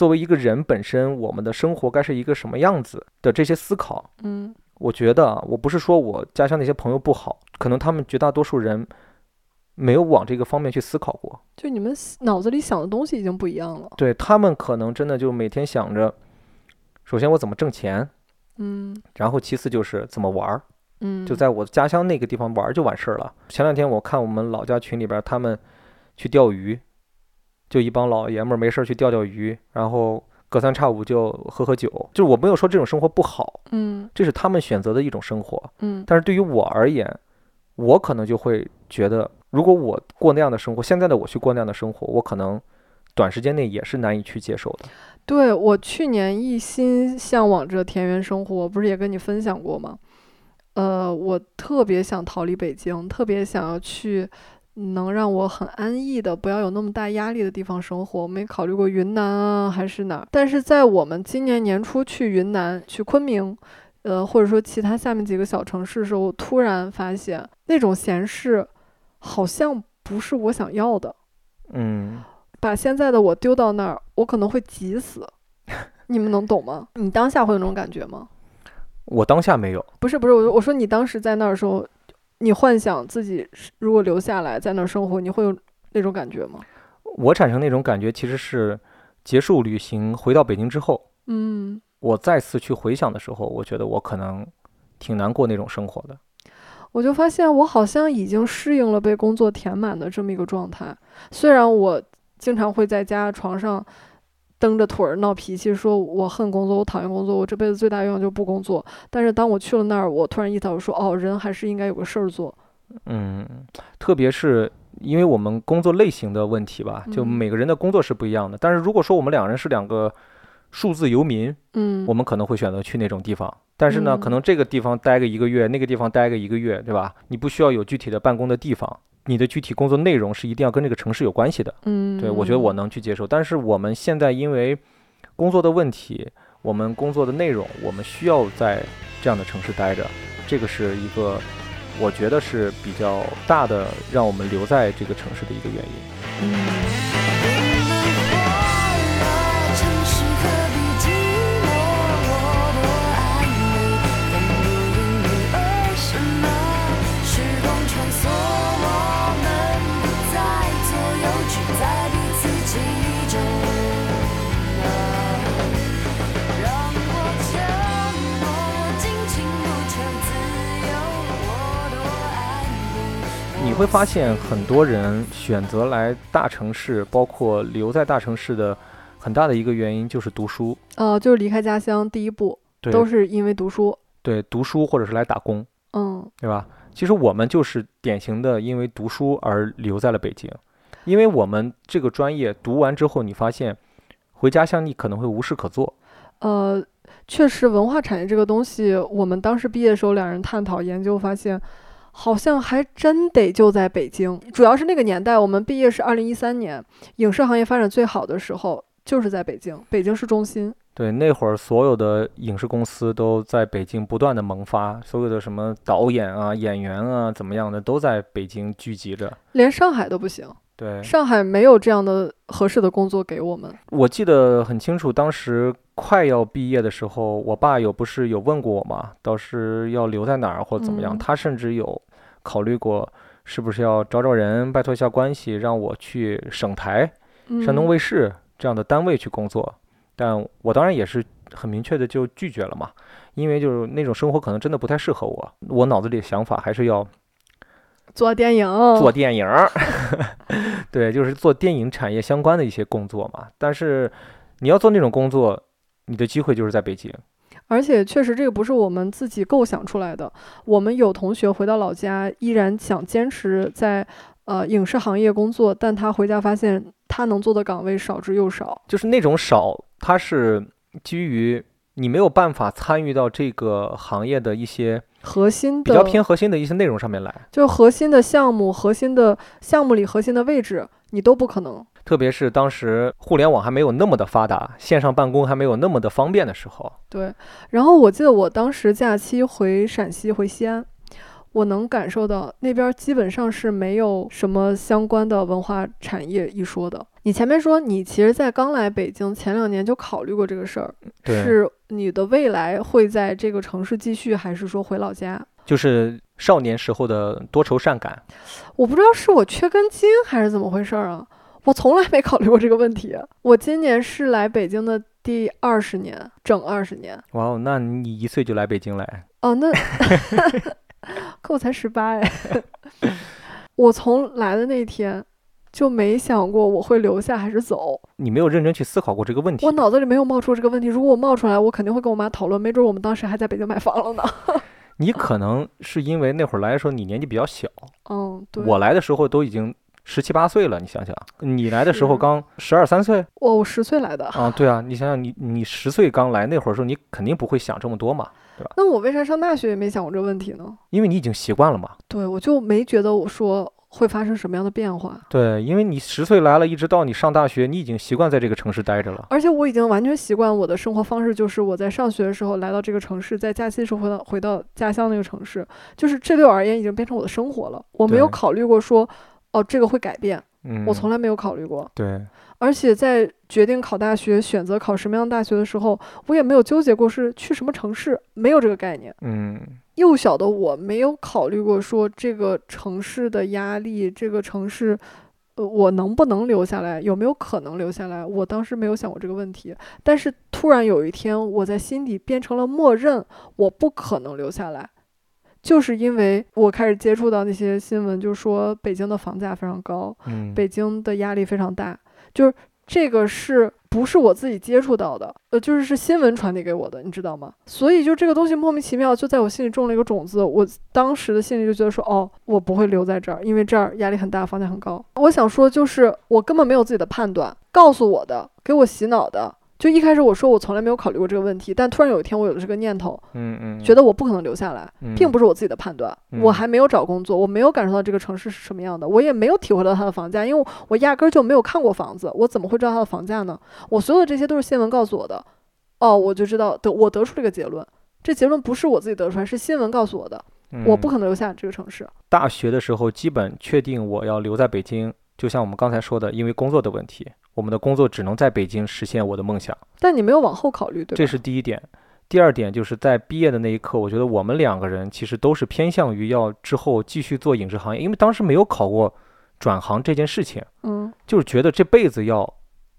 作为一个人本身，我们的生活该是一个什么样子的这些思考，嗯我觉得啊，我不是说我家乡那些朋友不好，可能他们绝大多数人没有往这个方面去思考过。就你们脑子里想的东西已经不一样了，对他们可能真的就每天想着，首先我怎么挣钱，嗯然后其次就是怎么玩儿。嗯，就在我家乡那个地方玩儿就完事儿了。前两天我看我们老家群里边儿他们去钓鱼，就一帮老爷们儿没事儿去钓钓鱼，然后隔三差五就喝喝酒。就是我没有说这种生活不好，嗯这是他们选择的一种生活。嗯但是对于我而言，我可能就会觉得，如果我过那样的生活，现在的我去过那样的生活，我可能短时间内也是难以去接受的。对我去年一心向往着田园生活，不是也跟你分享过吗？呃，我特别想逃离北京，特别想要去能让我很安逸的，不要有那么大压力的地方生活。我没考虑过云南啊，还是哪儿。但是在我们今年年初去云南、去昆明，呃，或者说其他下面几个小城市的时候，我突然发现那种闲适好像不是我想要的。嗯，把现在的我丢到那儿，我可能会急死。你们能懂吗？你当下会有那种感觉吗？我当下没有。不是不是，我我说你当时在那儿的时候，你幻想自己是如果留下来在那儿生活，你会有那种感觉吗？我产生那种感觉，其实是结束旅行回到北京之后，嗯，我再次去回想的时候，我觉得我可能挺难过那种生活的。我就发现我好像已经适应了被工作填满的这么一个状态。虽然我经常会在家床上蹬着腿儿闹脾气，说我恨工作，我讨厌工作，我这辈子最大愿望就是不工作。但是当我去了那儿，我突然意识到说，哦，人还是应该有个事儿做。嗯，特别是因为我们工作类型的问题吧，就嗯每个人的工作是不一样的。但是如果说我们两人是两个数字游民，嗯，我们可能会选择去那种地方。但是呢，可嗯能这个地方待个一个月，那个地方待个一个月，对吧？你不需要有具体的办公的地方，你的具体工作内容是一定要跟这个城市有关系的。嗯，对，我觉得我能去接受。但是我们现在因为工作的问题，我们工作的内容，我们需要在这样的城市待着，这个是一个我觉得是比较大的让我们留在这个城市的一个原因。嗯会发现很多人选择来大城市，包括留在大城市的很大的一个原因就是读书，哦、就是离开家乡第一步对，都是因为读书。对读书或者是来打工，嗯对吧？其实我们就是典型的因为读书而留在了北京，因为我们这个专业读完之后，你发现回家乡你可能会无事可做。呃，确实文化产业这个东西，我们当时毕业的时候两人探讨研究，发现好像还真得就在北京。主要是那个年代，我们毕业是二零一三年，影视行业发展最好的时候就是在北京，北京市中心。对，那会儿所有的影视公司都在北京不断的萌发，所有的什么导演啊、演员啊怎么样的都在北京聚集着。连上海都不行，对，上海没有这样的合适的工作给我们。我记得很清楚，当时快要毕业的时候，我爸有不是有问过我嘛，倒是要留在哪儿或者怎么样，嗯。他甚至有考虑过是不是要找找人，拜托一下关系，让我去省台、山东嗯卫视这样的单位去工作。但我当然也是很明确的就拒绝了嘛，因为就是那种生活可能真的不太适合我，我脑子里的想法还是要做电影，做电影儿，对，就是做电影产业相关的一些工作嘛。但是你要做那种工作，你的机会就是在北京。而且确实这个不是我们自己构想出来的。我们有同学回到老家，依然想坚持在呃影视行业工作，但他回家发现他能做的岗位少之又少。就是那种少，它是基于你没有办法参与到这个行业的一些核心的比较偏核心的一些内容上面来。就是核心的项目、核心的项目里核心的位置，你都不可能。特别是当时互联网还没有那么的发达，线上办公还没有那么的方便的时候，对，然后我记得我当时假期回陕西回西安，我能感受到那边儿基本上是没有什么相关的文化产业一说的。你前面说你其实，在刚来北京前两年就考虑过这个事儿，是你的未来会在这个城市继续，还是说回老家？就是少年时候的多愁善感。我不知道是我缺根筋还是怎么回事儿啊，我从来没考虑过这个问题。我今年是来北京的第二十年，整二十年。哇哦，那你一岁就来北京来？哦，那 可我才十八哎，我从来的那天就没想过我会留下还是走，你没有认真去思考过这个问题我。脑子里没有冒出这个问题。如果我冒出来，我肯定会跟我妈讨论，没准我们当时还在北京买房了呢。你可能是因为那会儿来的时候你年纪比较小，嗯，对，我来的时候都已经十七八岁了，你想想，你来的时候刚十二三岁我我十岁来的，啊，对啊，你想想你你十岁刚来那会儿的时候，你肯定不会想这么多嘛，那我为啥上大学也没想过这个问题呢？因为你已经习惯了嘛。对，我就没觉得我说会发生什么样的变化。对，因为你十岁来了，一直到你上大学，你已经习惯在这个城市待着了。而且我已经完全习惯我的生活方式，就是我在上学的时候来到这个城市，在假期的时候回到回到家乡那个城市，就是这对我而言已经变成我的生活了。我没有考虑过说，哦，这个会改变，嗯，我从来没有考虑过。对，而且在决定考大学、选择考什么样的大学的时候，我也没有纠结过是去什么城市，没有这个概念。嗯，幼小的我没有考虑过说这个城市的压力，这个城市，呃，我能不能留下来，有没有可能留下来？我当时没有想过这个问题。但是突然有一天，我在心底变成了默认，我不可能留下来，就是因为我开始接触到那些新闻，就说北京的房价非常高，嗯，北京的压力非常大，就是这个是不是我自己接触到的，呃，就是是新闻传递给我的，你知道吗？所以就这个东西莫名其妙就在我心里种了一个种子。我当时的心里就觉得说，哦，我不会留在这儿，因为这儿压力很大，房价很高。我想说，就是我根本没有自己的判断，告诉我的，给我洗脑的。就一开始我说我从来没有考虑过这个问题，但突然有一天我有了这个念头，嗯嗯，觉得我不可能留下来，嗯并不是我自己的判断。嗯我还没有找工作，我没有感受到这个城市是什么样的，我也没有体会到它的房价，因为我压根儿就没有看过房子，我怎么会知道它的房价呢？我所有的这些都是新闻告诉我的，哦，我就知道得我得出这个结论，这结论不是我自己得出来，是新闻告诉我的，我不嗯可能留下这个城市。大学的时候基本确定我要留在北京，就像我们刚才说的，因为工作的问题，我们的工作只能在北京实现我的梦想，但你没有往后考虑，对吧？这是第一点。第二点就是在毕业的那一刻，我觉得我们两个人其实都是偏向于要之后继续做影视行业，因为当时没有考过转行这件事情，嗯就是觉得这辈子要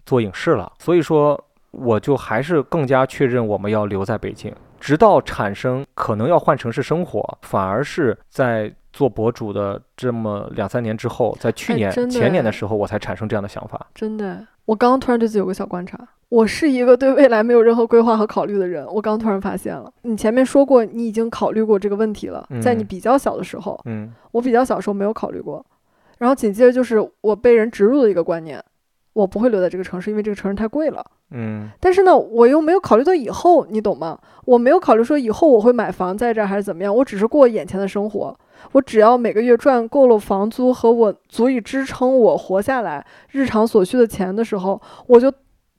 做影视了，所以说我就还是更加确认我们要留在北京，直到产生可能要换城市生活，反而是在做博主的这么两三年之后，在去年、前年的时候，我才产生这样的想法。真的，我刚刚突然对自己有个小观察，我是一个对未来没有任何规划和考虑的人。我刚突然发现了，你前面说过你已经考虑过这个问题了，在你嗯比较小的时候，嗯我比较小时候没有考虑过，然后紧接着就是我被人植入的一个观念，我不会留在这个城市，因为这个城市太贵了。嗯但是呢，我又没有考虑到以后，你懂吗？我没有考虑说以后我会买房在这儿还是怎么样，我只是过眼前的生活。我只要每个月赚够了房租和我足以支撑我活下来日常所需的钱的时候，我就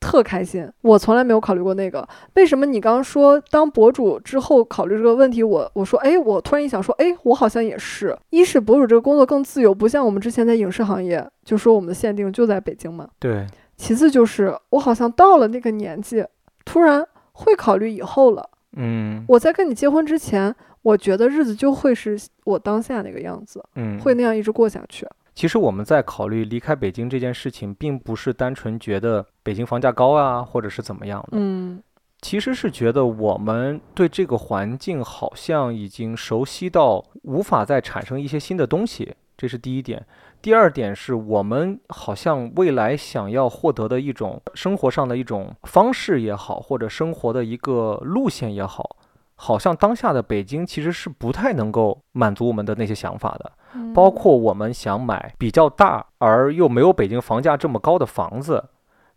特开心。我从来没有考虑过那个。为什么你刚刚说当博主之后考虑这个问题？我我说，哎，我突然一想说，哎，我好像也是。一是博主这个工作更自由，不像我们之前在影视行业，就说我们的限定就在北京嘛。对，其次就是我好像到了那个年纪，突然会考虑以后了。嗯我在跟你结婚之前，我觉得日子就会是我当下那个样子，嗯，会那样一直过下去。其实我们在考虑离开北京这件事情，并不是单纯觉得北京房价高啊，或者是怎么样的。嗯其实是觉得我们对这个环境好像已经熟悉到无法再产生一些新的东西，这是第一点。第二点是我们好像未来想要获得的一种生活上的一种方式也好，或者生活的一个路线也好，好像当下的北京其实是不太能够满足我们的那些想法的。包括我们想买比较大而又没有北京房价这么高的房子，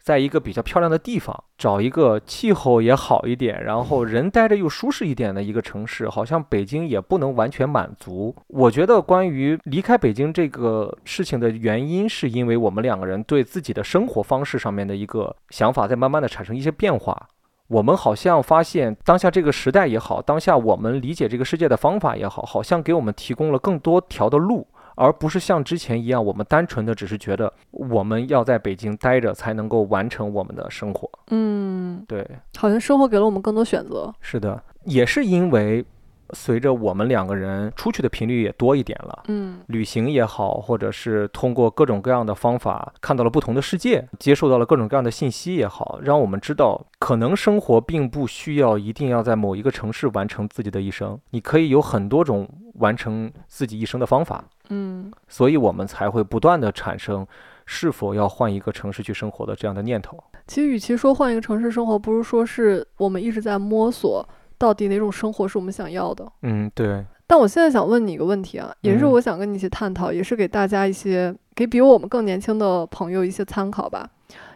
在一个比较漂亮的地方，找一个气候也好一点，然后人待着又舒适一点的一个城市，好像北京也不能完全满足。我觉得关于离开北京这个事情的原因，是因为我们两个人对自己的生活方式上面的一个想法在慢慢的产生一些变化。我们好像发现，当下这个时代也好，当下我们理解这个世界的方法也好，好像给我们提供了更多条的路，而不是像之前一样，我们单纯的只是觉得我们要在北京待着才能够完成我们的生活。嗯，对，好像生活给了我们更多选择。是的，也是因为随着我们两个人出去的频率也多一点了。嗯旅行也好，或者是通过各种各样的方法看到了不同的世界，接受到了各种各样的信息也好，让我们知道，可能生活并不需要一定要在某一个城市完成自己的一生，你可以有很多种完成自己一生的方法，嗯所以我们才会不断的产生是否要换一个城市去生活的这样的念头。其实与其说换一个城市生活，不如说是我们一直在摸索到底哪种生活是我们想要的。嗯，对，但我现在想问你一个问题啊，也是嗯我想跟你一起探讨，也是给大家一些给比我们更年轻的朋友一些参考吧。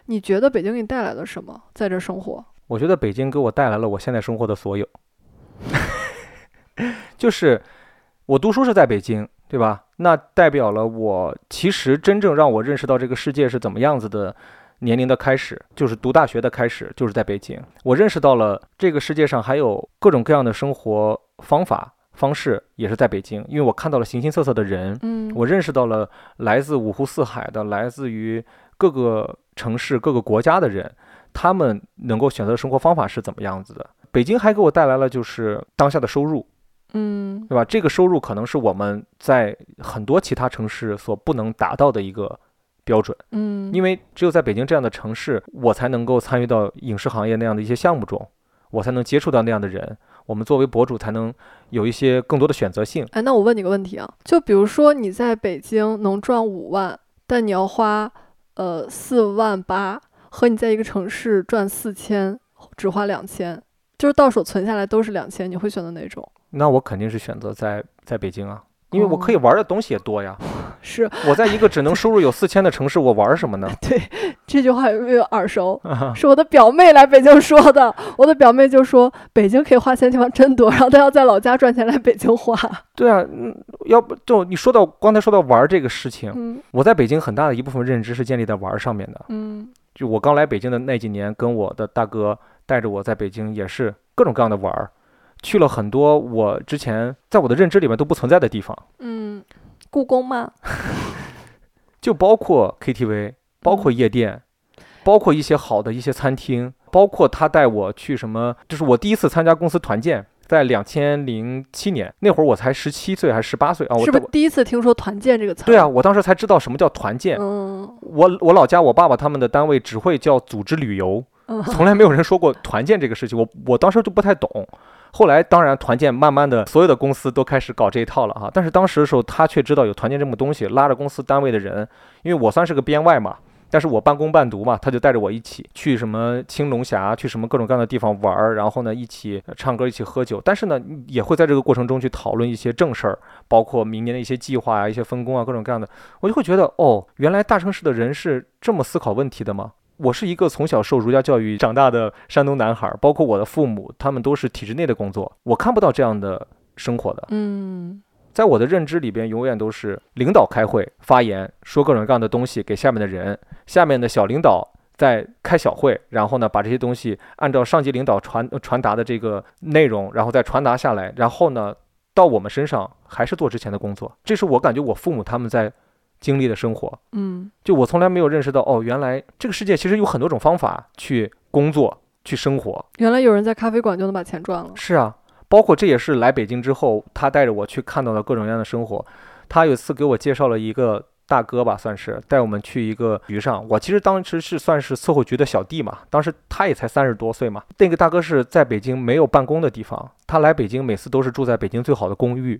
你觉得北京给你带来了什么？在这生活？我觉得北京给我带来了我现在生活的所有，就是我读书是在北京，对吧？那代表了我其实真正让我认识到这个世界是怎么样子的年龄的开始，就是读大学的开始，就是在北京。我认识到了这个世界上还有各种各样的生活方法方式，也是在北京，因为我看到了形形色色的人，嗯，我认识到了来自五湖四海的、来自于各个城市、各个国家的人，他们能够选择的生活方法是怎么样子的。北京还给我带来了就是当下的收入，嗯对吧？这个收入可能是我们在很多其他城市所不能达到的一个标准，嗯，因为只有在北京这样的城市，我才能够参与到影视行业那样的一些项目中，我才能接触到那样的人。我们作为博主才能有一些更多的选择性。哎，那我问你个问题啊，就比如说你在北京能赚五万，但你要花呃四万八和你在一个城市赚四千，只花两千，就是到手存下来都是两千，你会选择哪种？那我肯定是选择在在北京啊，因为我可以哦玩的东西也多呀。是我在一个只能 收入有四千的城市，我玩什么呢？对这句话有没有耳熟？是我的表妹来北京说的。我的表妹就说北京可以花钱的地方真多，然后她要在老家赚钱来北京花。对啊，嗯，要不就你说到刚才说到玩这个事情，嗯我在北京很大的一部分认知是建立在玩上面的。嗯就我刚来北京的那几年，跟我的大哥带着我在北京也是各种各样的玩儿，去了很多我之前在我的认知里面都不存在的地方，嗯，故宫吗？就包括 KTV，包括夜店，包括一些好的一些餐厅，包括他带我去什么，就是我第一次参加公司团建。在两千零七年那会儿，我才十七岁还是十八岁啊？我是不是第一次听说“团建”这个词？对啊，，我当时才知道什么叫团建。嗯我我老家我爸爸他们的单位只会叫组织旅游，嗯从来没有人说过团建这个事情，我我当时就不太懂。后来当然团建慢慢的所有的公司都开始搞这一套了哈，但是当时的时候他却知道有团建这么东西，拉着公司单位的人，因为我算是个编外嘛，但是我半工半读嘛，他就带着我一起去什么青龙峡，去什么各种各样的地方玩儿，然后呢一起唱歌，一起喝酒，但是呢也会在这个过程中去讨论一些正事儿，包括明年的一些计划啊、一些分工啊，各种各样的，我就会觉得哦，原来大城市的人是这么思考问题的吗？我是一个从小受儒家教育长大的山东男孩儿，包括我的父母，他们都是体制内的工作，我看不到这样的生活的。嗯在我的认知里边，永远都是领导开会发言，说各种各样的东西给下面的人，下面的小领导在开小会，然后呢把这些东西按照上级领导传呃传达的这个内容，然后再传达下来，然后呢到我们身上还是做之前的工作。这是我感觉我父母他们在经历的生活。嗯就我从来没有认识到，哦，原来这个世界其实有很多种方法去工作、去生活。原来有人在咖啡馆就能把钱赚了。是啊，包括这也是来北京之后，他带着我去看到的各种各样的生活。他有一次给我介绍了一个大哥吧，算是带我们去一个局上。我其实当时是算是伺候局的小弟嘛，当时他也才三十多岁嘛。那个大哥是在北京没有办公的地方，他来北京每次都是住在北京最好的公寓。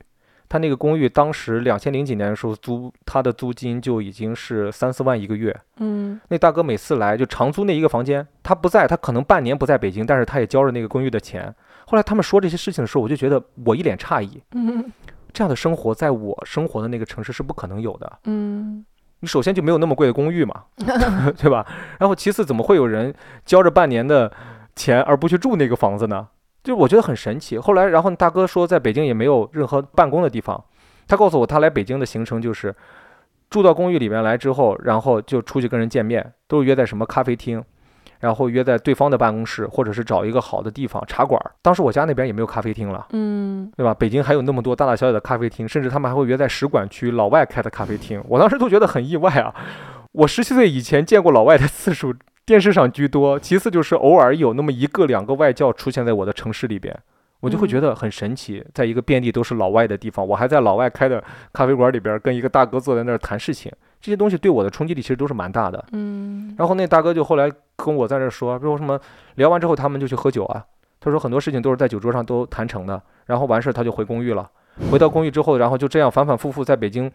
他那个公寓当时两千零几年的时候租，他的租金就已经是三四万一个月。嗯那大哥每次来就长租那一个房间，他不在，他可能半年不在北京，但是他也交着那个公寓的钱。后来他们说这些事情的时候，我就觉得我一脸诧异，嗯这样的生活在我生活的那个城市是不可能有的。嗯你首先就没有那么贵的公寓嘛，对吧？然后其次，怎么会有人交着半年的钱而不去住那个房子呢？就我觉得很神奇。后来，然后大哥说在北京也没有任何办公的地方，他告诉我他来北京的行程就是住到公寓里面来之后，然后就出去跟人见面，都是约在什么咖啡厅。然后约在对方的办公室，或者是找一个好的地方茶馆儿。当时我家那边也没有咖啡厅了，嗯对吧？北京还有那么多大大小小的咖啡厅，甚至他们还会约在使馆区老外开的咖啡厅。我当时都觉得很意外啊！我十七岁以前见过老外的次数，电视上居多，其次就是偶尔有那么一个两个外教出现在我的城市里边，我就会觉得很神奇。在一个遍地都是老外的地方，我还在老外开的咖啡馆里边跟一个大哥坐在那儿谈事情，这些东西对我的冲击力其实都是蛮大的。嗯然后那大哥就后来跟我在这说，说什么聊完之后他们就去喝酒啊。他说很多事情都是在酒桌上都谈成的，然后完事儿他就回公寓了。回到公寓之后，然后就这样反反复复在北京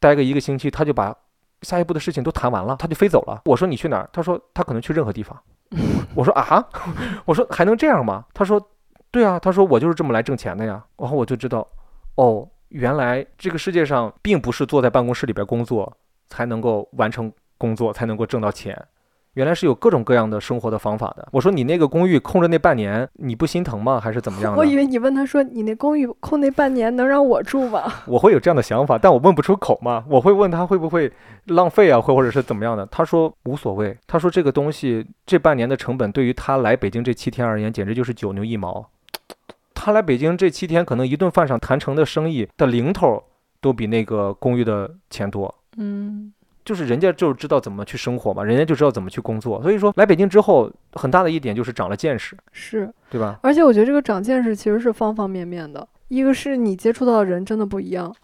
待个一个星期，他就把下一步的事情都谈完了，他就飞走了。我说你去哪儿？他说他可能去任何地方。我说啊，我说还能这样吗？他说对啊，他说我就是这么来挣钱的呀。然后我就知道，哦，原来这个世界上并不是坐在办公室里边工作才能够完成工作，才能够挣到钱。原来是有各种各样的生活的方法的。我说你那个公寓空着那半年，你不心疼吗？还是怎么样的？我以为你问他说你那公寓空那半年能让我住吗？我会有这样的想法，但我问不出口嘛。我会问他会不会浪费啊，或或者是怎么样的。他说无所谓。他说这个东西这半年的成本对于他来北京这七天而言，简直就是九牛一毛。他来北京这七天，可能一顿饭上谈成的生意的零头都比那个公寓的钱多。嗯就是人家就知道怎么去生活嘛，人家就知道怎么去工作。所以说来北京之后，很大的一点就是长了见识，是，对吧？而且我觉得这个长见识其实是方方面面的，一个是你接触到的人真的不一样。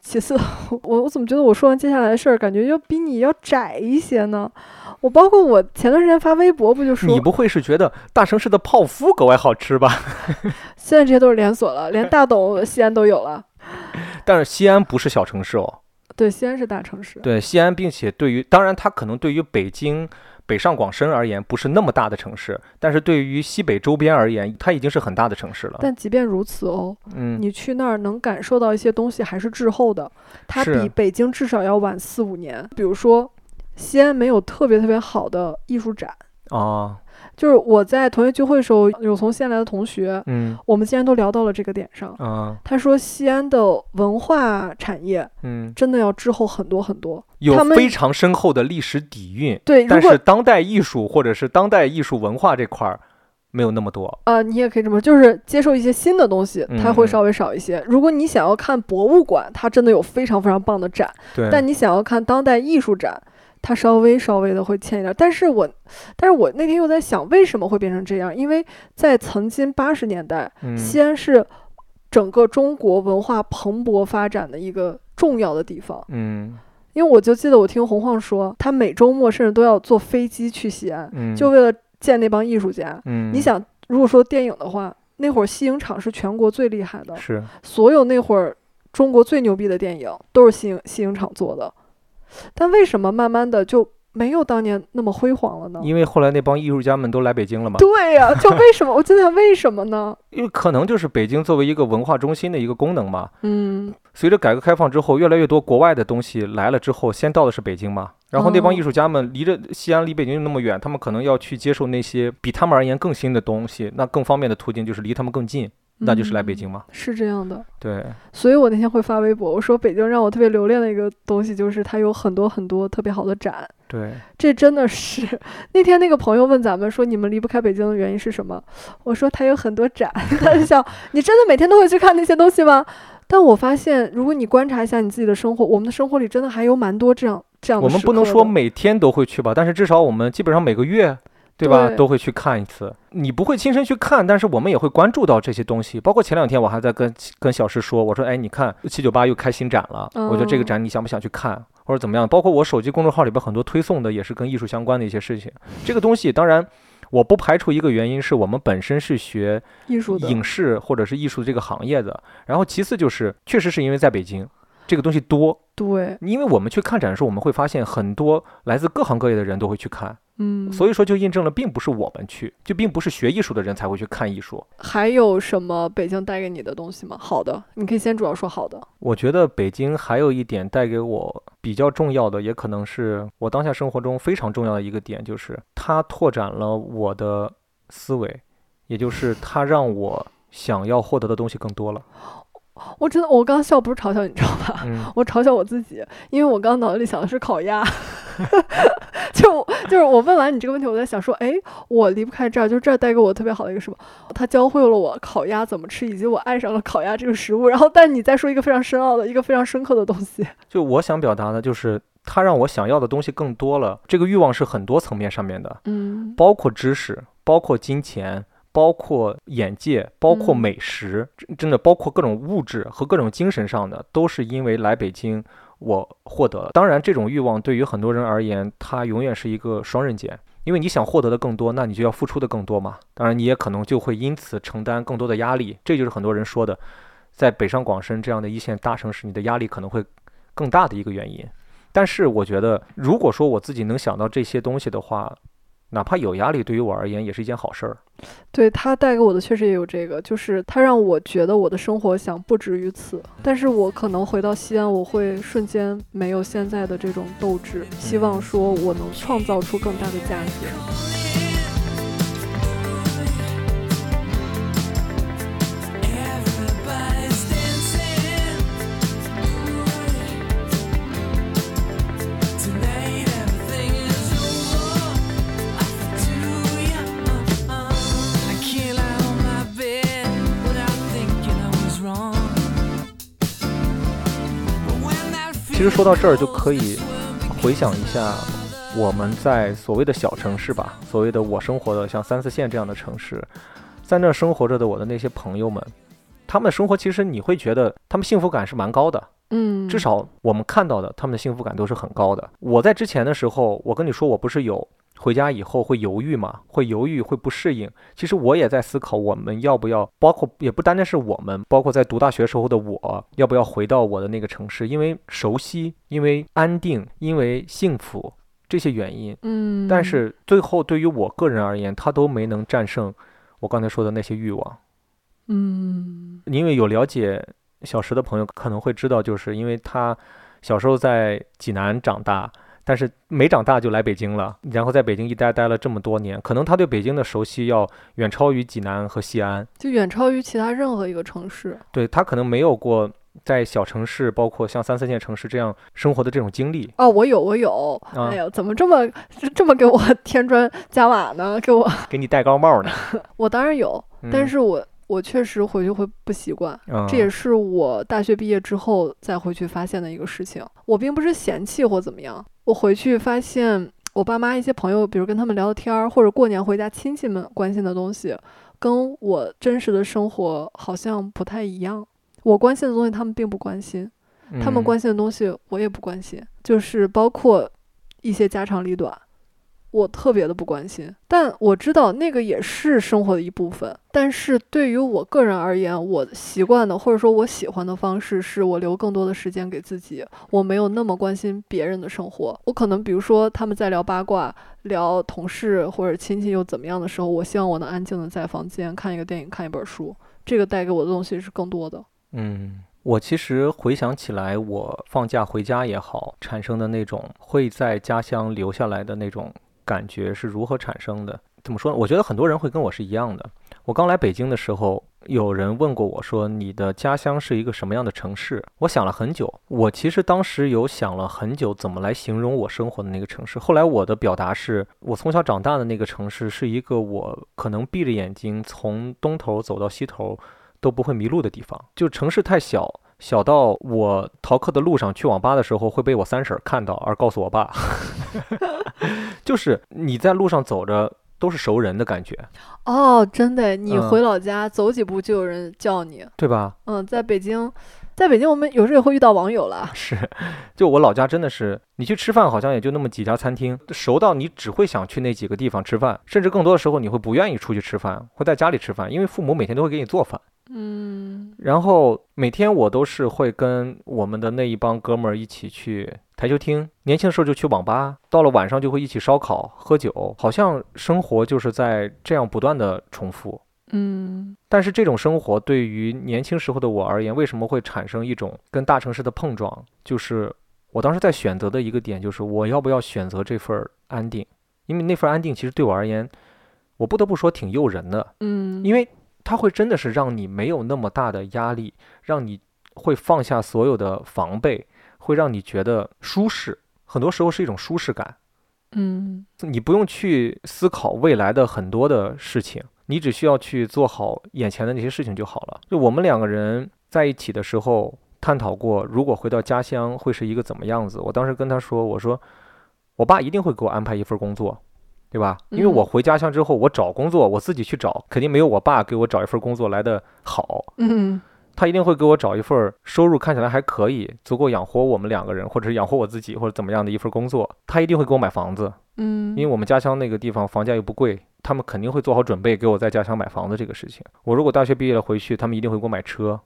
其次，我我怎么觉得我说完接下来的事儿，感觉要比你要窄一些呢？我包括我前段时间发微博，不就说你不会是觉得大城市的泡芙格外好吃吧？现在这些都是连锁了，连大董西安都有了。但是西安不是小城市哦，对，西安是大城市。对西安，并且对于当然它可能对于北京、北上广深而言不是那么大的城市，但是对于西北周边而言，它已经是很大的城市了。但即便如此哦，嗯，你去那儿能感受到一些东西还是滞后的，它比北京至少要晚四五年。比如说，西安没有特别特别好的艺术展。啊，就是我在同学聚会的时候，有从西安来的同学，嗯我们竟然都聊到了这个点上。啊，他说，西安的文化产业嗯，真的要滞后很多很多。有非常深厚的历史底蕴，对，但是当代艺术或者是当代艺术文化这块儿没有那么多。呃，你也可以这么说，就是接受一些新的东西，它会嗯稍微少一些。如果你想要看博物馆，它真的有非常非常棒的展，对，但你想要看当代艺术展，它稍微稍微的会欠一点儿。但是我，但是我那天又在想，为什么会变成这样？因为在曾经八十年代，嗯西安是整个中国文化蓬勃发展的一个重要的地方。嗯因为我就记得我听洪晃说，他每周末甚至都要坐飞机去西安，嗯，就为了见那帮艺术家。嗯，你想，如果说电影的话，那会儿西影厂是全国最厉害的，是所有那会儿中国最牛逼的电影都是西影西影厂做的。但为什么慢慢的就没有当年那么辉煌了呢？因为后来那帮艺术家们都来北京了嘛，对呀、就为什么？我就在想为什么呢？因为可能就是北京作为一个文化中心的一个功能嘛。嗯，随着改革开放之后，越来越多国外的东西来了之后，先到的是北京嘛。然后那帮哦艺术家们离着西安离北京那么远，他们可能要去接受那些比他们而言更新的东西，那更方便的途径就是离他们更近，那就是来北嗯京嘛。是这样的。对，所以我那天会发微博，我说北京让我特别留恋的一个东西就是它有很多很多特别好的展。对，这真的是那天那个朋友问咱们说你们离不开北京的原因是什么？我说它有很多展，他就想 你真的每天都会去看那些东西吗？但我发现，如果你观察一下你自己的生活，我们的生活里真的还有蛮多这样这样的我们不能说每天都会去吧，但是至少我们基本上每个月。对吧？对都会去看一次。你不会亲身去看，但是我们也会关注到这些东西。包括前两天我还在跟跟小石说，我说，哎，你看七九八又开新展了，我觉得这个哦展你想不想去看，或者怎么样？包括我手机公众号里边很多推送的也是跟艺术相关的一些事情。这个东西当然。我不排除一个原因是我们本身是学艺术影视或者是艺术这个行业的，然后其次就是确实是因为在北京这个东西多，对，因为我们去看展的时候，我们会发现很多来自各行各业的人都会去看，嗯，所以说就印证了，并不是我们去，就并不是学艺术的人才会去看艺术。还有什么北京带给你的东西吗？好的，你可以先主要说好的。我觉得北京还有一点带给我比较重要的，也可能是我当下生活中非常重要的一个点，就是它拓展了我的思维，也就是它让我想要获得的东西更多了。我真的，我刚刚笑不是嘲笑你，知道吧？嗯，我嘲笑我自己，因为我刚刚脑子里想的是烤鸭，就就是我问完你这个问题，我在想说，哎，我离不开这儿，就这儿带给我特别好的一个什么，它教会了我烤鸭怎么吃，以及我爱上了烤鸭这个食物。然后，但你再说一个非常深奥的、一个非常深刻的东西，就我想表达的就是，它让我想要的东西更多了。这个欲望是很多层面上面的，嗯包括知识，包括金钱，包括眼界，包括嗯美食，真真的包括各种物质和各种精神上的，都是因为来北京我获得了。当然，这种欲望对于很多人而言，它永远是一个双刃剑。因为你想获得的更多，那你就要付出的更多嘛。当然，你也可能就会因此承担更多的压力。这就是很多人说的，在北上广深这样的一线大城市，你的压力可能会更大的一个原因。但是我觉得，如果说我自己能想到这些东西的话，哪怕有压力，对于我而言也是一件好事儿。对他带给我的确实也有这个，就是他让我觉得我的生活想不止于此。但是我可能回到西安，我会瞬间没有现在的这种斗志，希望说我能创造出更大的价值。其实说到这儿，就可以回想一下我们在所谓的小城市吧，所谓的我生活的像三四线这样的城市，在那儿生活着的我的那些朋友们，他们的生活其实你会觉得他们幸福感是蛮高的。嗯，至少我们看到的他们的幸福感都是很高的。我在之前的时候，我跟你说，我不是有回家以后会犹豫嘛，会犹豫，会不适应。其实我也在思考，我们要不要，包括也不单单是我们，包括在读大学时候的我，要不要回到我的那个城市？因为熟悉，因为安定，因为幸福这些原因。嗯，但是最后对于我个人而言，他都没能战胜我刚才说的那些欲望。嗯因为有了解小石的朋友可能会知道，就是因为他小时候在济南长大，但是没长大就来北京了，然后在北京一待待了这么多年，可能他对北京的熟悉要远超于济南和西安。就远超于其他任何一个城市。对他可能没有过在小城市，包括像三四线城市这样生活的这种经历。哦，我有，我有。啊哎呦，怎么这么这么给我添砖加瓦呢？给我，给你戴高帽呢，我当然有，但嗯是我我确实回去会不习惯。嗯这也是我大学毕业之后再回去发现的一个事情。我并不是嫌弃或怎么样，我回去发现我爸妈一些朋友，比如跟他们聊聊天儿，或者过年回家亲戚们关心的东西，跟我真实的生活好像不太一样。我关心的东西他们并不关心，他们嗯关心的东西我也不关心，就是包括一些家长里短。我特别的不关心，但我知道那个也是生活的一部分。但是对于我个人而言，我习惯的或者说我喜欢的方式，是我留更多的时间给自己，我没有那么关心别人的生活。我可能比如说他们在聊八卦、聊同事或者亲戚又怎么样的时候，我希望我能安静的在房间看一个电影、看一本书，这个带给我的东西是更多的。嗯，我其实回想起来，我放假回家也好，产生的那种会在家乡留下来的那种感觉是如何产生的？怎么说呢？我觉得很多人会跟我是一样的。我刚来北京的时候，有人问过我说：“你的家乡是一个什么样的城市？”我想了很久，我其实当时有想了很久，怎么来形容我生活的那个城市。后来我的表达是，我从小长大的那个城市是一个我可能闭着眼睛从东头走到西头都不会迷路的地方。就城市太小，小到我逃课的路上去网吧的时候会被我三婶看到，而告诉我爸。就是你在路上走着都是熟人的感觉，哦，真的，你嗯回老家、走几步就有人叫你。对吧？嗯，在北京，在北京我们有时候也会遇到网友了。是，就我老家真的是，你去吃饭好像也就那么几家餐厅，熟到你只会想去那几个地方吃饭，甚至更多的时候你会不愿意出去吃饭，会在家里吃饭，因为父母每天都会给你做饭。嗯然后每天我都是会跟我们的那一帮哥们儿一起去台球厅，年轻的时候就去网吧，到了晚上就会一起烧烤、喝酒，好像生活就是在这样不断的重复。嗯但是这种生活对于年轻时候的我而言，为什么会产生一种跟大城市的碰撞？就是我当时在选择的一个点，就是我要不要选择这份儿安定，因为那份安定其实对我而言，我不得不说挺诱人的，嗯，因为它会真的是让你没有那么大的压力，让你会放下所有的防备，会让你觉得舒适。很多时候是一种舒适感，嗯你不用去思考未来的很多的事情，你只需要去做好眼前的那些事情就好了。就我们两个人在一起的时候探讨过，如果回到家乡会是一个怎么样子。我当时跟他说，我说我爸一定会给我安排一份工作。对吧？因为我嗯回家乡之后，我找工作，我自己去找，肯定没有我爸给我找一份工作来的好。嗯他一定会给我找一份收入看起来还可以，足够养活我们两个人，或者是养活我自己，或者怎么样的一份工作。他一定会给我买房子，嗯，因为我们家乡那个地方房价又不贵，他们肯定会做好准备给我在家乡买房子这个事情。我如果大学毕业了回去，他们一定会给我买车，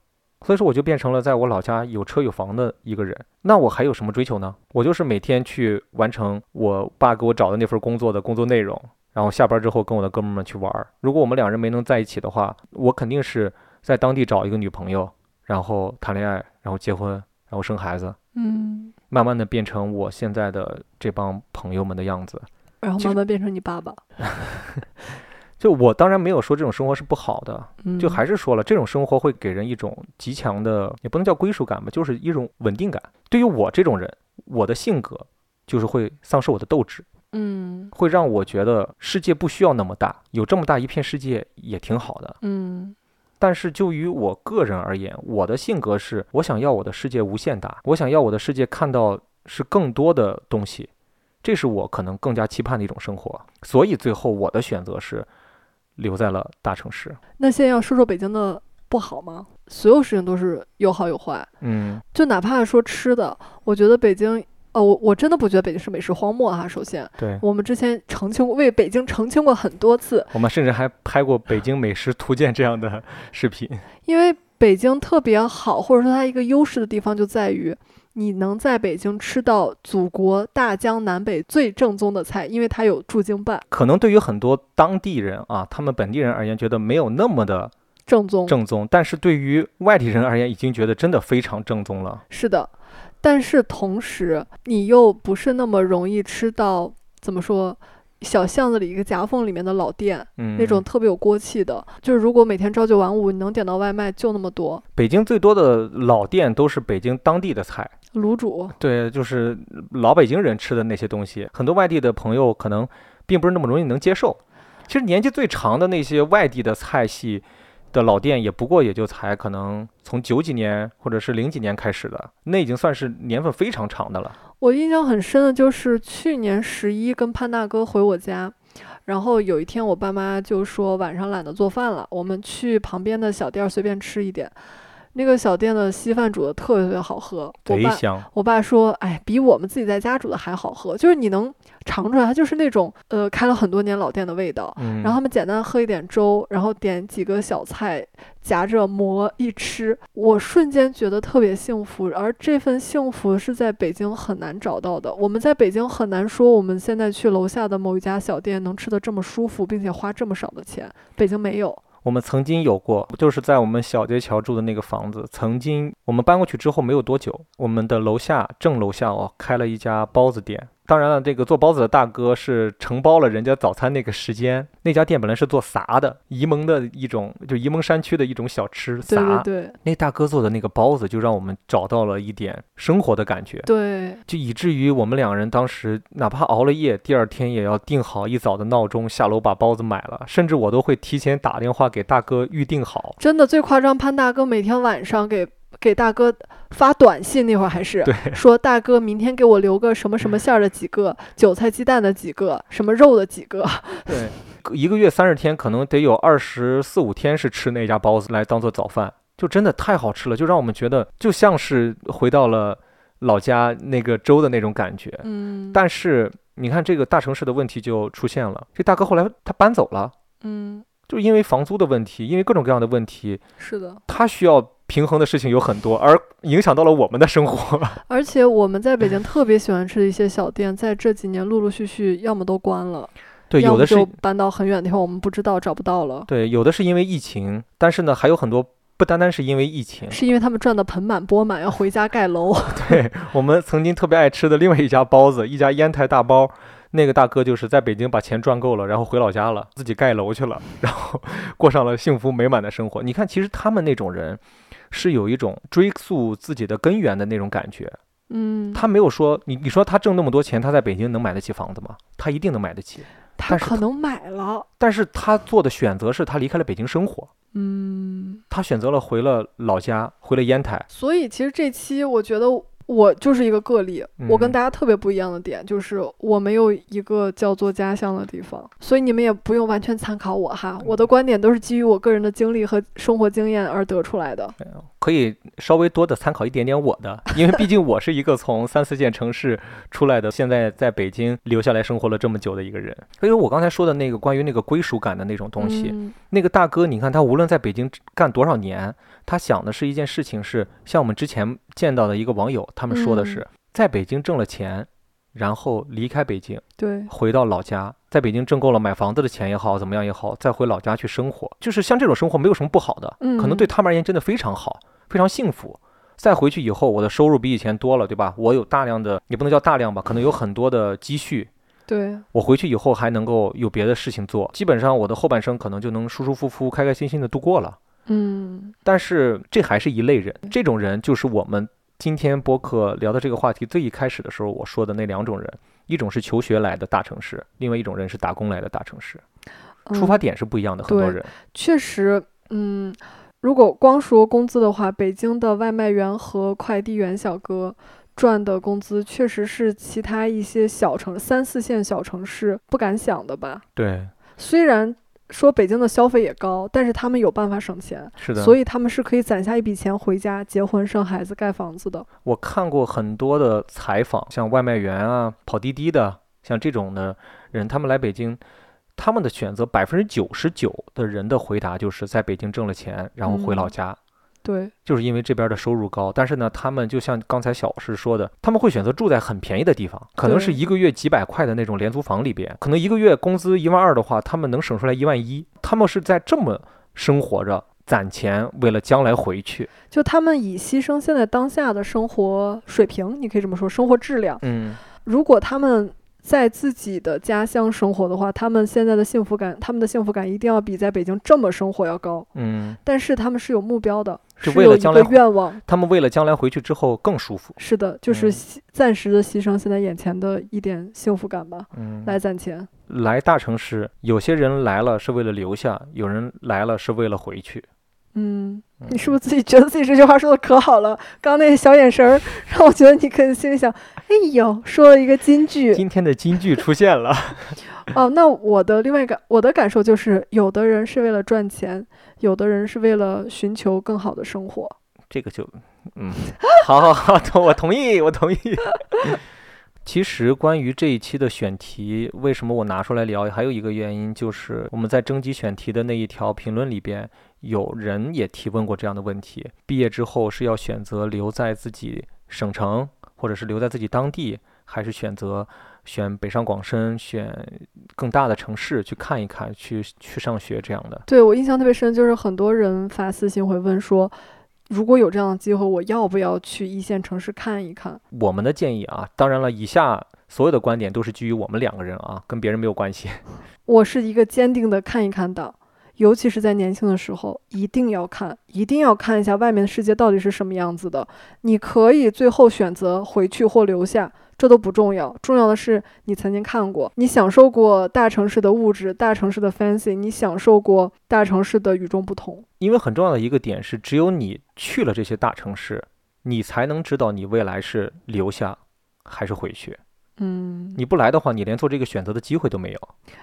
所以说我就变成了在我老家有车有房的一个人。那我还有什么追求呢？我就是每天去完成我爸给我找的那份工作的工作内容，然后下班之后跟我的哥们儿们去玩儿。如果我们两人没能在一起的话，我肯定是在当地找一个女朋友，然后谈恋爱，然后结婚，然后生孩子。嗯，慢慢的变成我现在的这帮朋友们的样子，然后慢慢变成你爸爸。就我当然没有说这种生活是不好的，嗯，就还是说了，这种生活会给人一种极强的，也不能叫归属感吧，就是一种稳定感。对于我这种人，我的性格就是会丧失我的斗志，嗯会让我觉得世界不需要那么大，有这么大一片世界也挺好的。嗯但是就于我个人而言，我的性格是我想要我的世界无限大，我想要我的世界看到是更多的东西，这是我可能更加期盼的一种生活。所以最后我的选择是留在了大城市。那现在要说说北京的不好吗？所有事情都是有好有坏，嗯就哪怕说吃的，我觉得北京哦，我我真的不觉得北京是美食荒漠哈。首先，对，我们之前澄清过，为北京澄清过很多次，我们甚至还拍过《北京美食图鉴》这样的视频。因为北京特别好，或者说它一个优势的地方就在于，你能在北京吃到祖国大江南北最正宗的菜，因为它有驻京办，可能对于很多当地人啊，他们本地人而言，觉得没有那么的正宗。正宗，但是对于外地人而言，已经觉得真的非常正宗了。是的，但是同时你又不是那么容易吃到，怎么说？小巷子里一个夹缝里面的老店，嗯，那种特别有锅气的，就是如果每天朝九晚五，你能点到外卖就那么多。北京最多的老店都是北京当地的菜，卤煮，对，就是老北京人吃的那些东西。很多外地的朋友可能并不是那么容易能接受。其实年纪最长的那些外地的菜系的老店，也不过也就才可能从九几年或者是零几年开始的，那已经算是年份非常长的了。我印象很深的就是去年十一跟潘大哥回我家，然后有一天我爸妈就说晚上懒得做饭了，我们去旁边的小店儿随便吃一点。那个小店的稀饭煮的特别特别好喝，我爸我爸说，哎，比我们自己在家煮的还好喝，就是你能尝出来，它就是那种呃开了很多年老店的味道。嗯，然后他们简单喝一点粥，然后点几个小菜，夹着馍一吃，我瞬间觉得特别幸福。而这份幸福是在北京很难找到的。我们在北京很难说我们现在去楼下的某一家小店能吃的这么舒服，并且花这么少的钱，北京没有。我们曾经有过，就是在我们小街桥住的那个房子，曾经我们搬过去之后没有多久，我们的楼下正楼下哦开了一家包子店。当然了，这个做包子的大哥是承包了人家早餐那个时间。那家店本来是做撒的，沂蒙的一种，就沂蒙山区的一种小吃对。对对那大哥做的那个包子，就让我们找到了一点生活的感觉。对，就以至于我们两人当时哪怕熬了夜，第二天也要定好一早的闹钟下楼把包子买了，甚至我都会提前打电话给大哥预定好。真的最夸张，潘大哥每天晚上给给大哥发短信，那会儿还是对，说大哥明天给我留个什么什么馅儿的几个，韭菜鸡蛋的几个，什么肉的几个。对，一个月三十天，可能得有二十四五天是吃那家包子来当做早饭，就真的太好吃了，就让我们觉得就像是回到了老家那个粥的那种感觉。嗯，但是你看这个大城市的问题就出现了，这大哥后来他搬走了，嗯，就因为房租的问题，因为各种各样的问题，是的。他需要平衡的事情有很多，而影响到了我们的生活。而且我们在北京特别喜欢吃的一些小店，在这几年陆陆续续要么都关了，对，有的是就搬到很远的地方，我们不知道找不到了。对，有的是因为疫情，但是呢，还有很多不单单是因为疫情。是因为他们赚的盆满钵满，要回家盖楼。对我们曾经特别爱吃的另外一家包子，一家烟台大包，那个大哥就是在北京把钱赚够了，然后回老家了，自己盖楼去了，然后过上了幸福美满的生活。你看，其实他们那种人是有一种追溯自己的根源的那种感觉。嗯，他没有说你，你说他挣那么多钱，他在北京能买得起房子吗？他一定能买得起，他可能买了。但是他做的选择是他离开了北京生活，嗯，他选择了回了老家，回了烟台。所以其实这期我觉得我就是一个个例，我跟嗯大家特别不一样的点就是我没有一个叫做家乡的地方，所以你们也不用完全参考我哈，我的观点都是基于我个人的经历和生活经验而得出来的。可以稍微多的参考一点点我的，因为毕竟我是一个从三四线城市出来的，现在在北京留下来生活了这么久的一个人。因为我刚才说的那个关于那个归属感的那种东西，嗯那个大哥，你看他无论在北京干多少年，他想的是一件事情是，像我们之前见到的一个网友，他们说的是，嗯在北京挣了钱，然后离开北京，对，回到老家，在北京挣够了买房子的钱也好，怎么样也好，再回老家去生活，就是像这种生活没有什么不好的，可能对嗯他们而言真的非常好，非常幸福。再回去以后，我的收入比以前多了，对吧？我有大量的，也不能叫大量吧，可能有很多的积蓄。对，我回去以后还能够有别的事情做，基本上我的后半生可能就能舒舒服服、开开心心的度过了。嗯但是这还是一类人，这种人就是我们今天播客聊的这个话题最一开始的时候我说的那两种人，一种是求学来的大城市，另外一种人是打工来的大城市，出发嗯点是不一样的。很多人，确实，嗯，如果光说工资的话，北京的外卖员和快递员小哥赚的工资，确实是其他一些小城三四线小城市不敢想的吧。对，虽然说北京的消费也高，但是他们有办法省钱，是的。所以他们是可以攒下一笔钱回家结婚、生孩子、盖房子的。我看过很多的采访，像外卖员啊、跑滴滴的，像这种的人，他们来北京，他们的选择百分之九十九的人的回答就是在北京挣了钱，然后回老嗯家。对，就是因为这边的收入高，但是呢，他们就像刚才小石说的，他们会选择住在很便宜的地方，可能是一个月几百块的那种廉租房里边，可能一个月工资一万二的话，他们能省出来一万一，他们是在这么生活着，攒钱，为了将来回去。就他们以牺牲现在当下的生活水平，你可以这么说，生活质量。嗯，如果他们在自己的家乡生活的话，他们现在的幸福感，他们的幸福感一定要比在北京这么生活要高。嗯，但是他们是有目标的，是为了将来愿望。他们为了将来回去之后更舒服。是的，就是暂时的牺牲现在眼前的一点幸福感吧，嗯，来攒钱。来大城市，有些人来了是为了留下，有人来了是为了回去。嗯，你是不是自己觉得自己这句话说的可好了？刚那小眼神儿 让我觉得你可以心里想，哎呦，说了一个金句。今天的金句出现了。哦，那我的另外一个我的感受就是，有的人是为了赚钱，有的人是为了寻求更好的生活。这个就，嗯，好 好好，同我同意，我同意。其实关于这一期的选题，为什么我拿出来聊，还有一个原因就是我们在征集选题的那一条评论里边，有人也提问过这样的问题：毕业之后是要选择留在自己省城，或者是留在自己当地，还是选择选北上广深，选更大的城市去看一看，去去上学这样的？对我印象特别深，就是很多人发私信会问说，如果有这样的机会，我要不要去一线城市看一看？我们的建议啊，当然了，以下所有的观点都是基于我们两个人啊，跟别人没有关系。我是一个坚定的看一看党，尤其是在年轻的时候，一定要看，一定要看一下外面的世界到底是什么样子的。你可以最后选择回去或留下，这都不重要，重要的是你曾经看过，你享受过大城市的物质，大城市的 fancy，你享受过大城市的与众不同。因为很重要的一个点是，只有你去了这些大城市，你才能知道你未来是留下还是回去。嗯，你不来的话，你连做这个选择的机会都没有。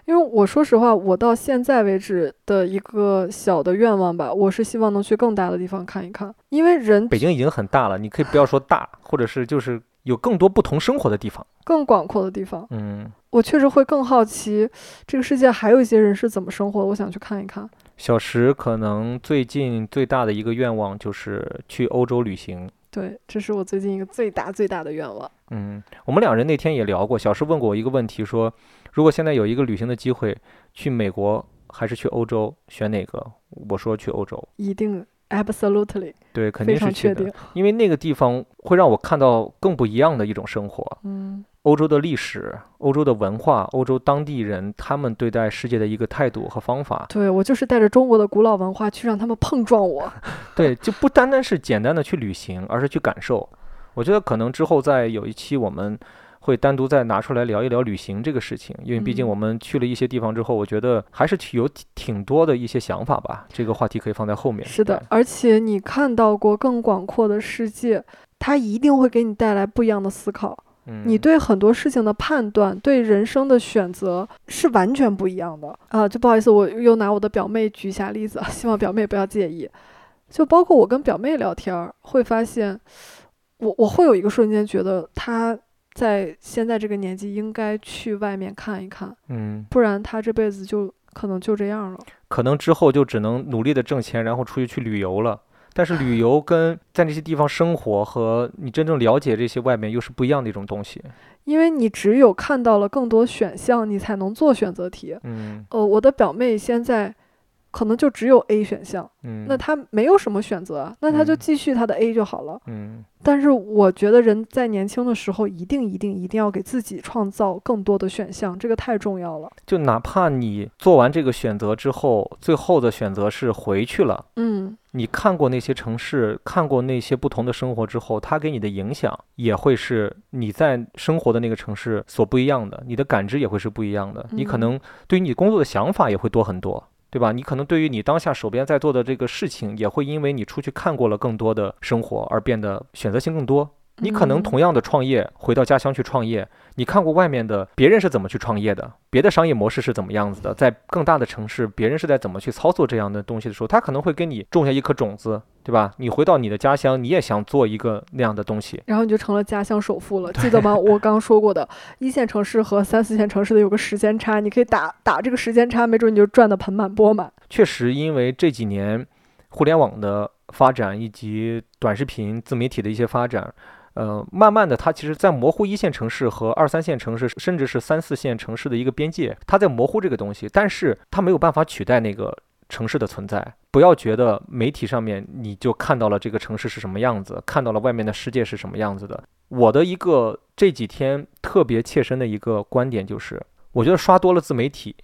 因为我说实话，我到现在为止的一个小的愿望吧，我是希望能去更大的地方看一看，因为人北京已经很大了，你可以不要说大，或者是就是有更多不同生活的地方。更广阔的地方，嗯，我确实会更好奇这个世界还有一些人是怎么生活的，我想去看一看。小石可能最近最大的一个愿望就是去欧洲旅行。对，这是我最近一个最大最大的愿望。嗯，我们两人那天也聊过，小石问过我一个问题，说如果现在有一个旅行的机会，去美国还是去欧洲，选哪个？我说去欧洲。一定，absolutely，对，肯定是去的常确定，。因为那个地方会让我看到更不一样的一种生活。嗯，欧洲的历史、欧洲的文化、欧洲当地人他们对待世界的一个态度和方法，对我就是带着中国的古老文化去让他们碰撞我。对，就不单单是简单的去旅行，而是去感受。我觉得可能之后再有一期我们会单独再拿出来聊一聊旅行这个事情，因为毕竟嗯我们去了一些地方之后，我觉得还是有挺挺多的一些想法吧。这个话题可以放在后面。是的，而且你看到过更广阔的世界，它一定会给你带来不一样的思考。嗯，你对很多事情的判断，对人生的选择是完全不一样的啊！就不好意思，我又拿我的表妹举一下例子，希望表妹不要介意。就包括我跟表妹聊天儿，会发现，我我会有一个瞬间觉得他在现在这个年纪应该去外面看一看，嗯，不然他这辈子就可能就这样了。可能之后就只能努力的挣钱，然后出去去旅游了。但是旅 游跟在那些地方生活和你真正了解这些外面又是不一样的一种东西。因为你只有看到了更多选项，你才能做选择题。嗯呃，我的表妹现在可能就只有 A 选项，嗯，那他没有什么选择啊，那他就嗯继续他的 A 就好了。嗯但是我觉得人在年轻的时候，一定一定一定要给自己创造更多的选项，这个太重要了。就哪怕你做完这个选择之后，最后的选择是回去了。嗯，你看过那些城市，看过那些不同的生活之后，它给你的影响也会是你在生活的那个城市所不一样的，你的感知也会是不一样的。你可嗯能对于你工作的想法也会多很多，对吧？你可能对于你当下手边在做的这个事情，也会因为你出去看过了更多的生活而变得选择性更多。你可能嗯同样的创业，回到家乡去创业，你看过外面的别人是怎么去创业的，别的商业模式是怎么样子的，在更大的城市，别人是在怎么去操作这样的东西的时候，他可能会给你种下一颗种子，对吧？你回到你的家乡，你也想做一个那样的东西，然后你就成了家乡首富了，记得吗？我刚说过的，一线城市和三四线城市的有个时间差，你可以打打这个时间差，没准你就赚得盆满钵满。确实，因为这几年互联网的发展以及短视频自媒体的一些发展，呃，慢慢的，它其实在模糊一线城市和二三线城市，甚至是三四线城市的一个边界，它在模糊这个东西，但是它没有办法取代那个城市的存在。不要觉得媒体上面你就看到了这个城市是什么样子，看到了外面的世界是什么样子的。我的一个这几天特别切身的一个观点就是，我觉得刷多了自媒体。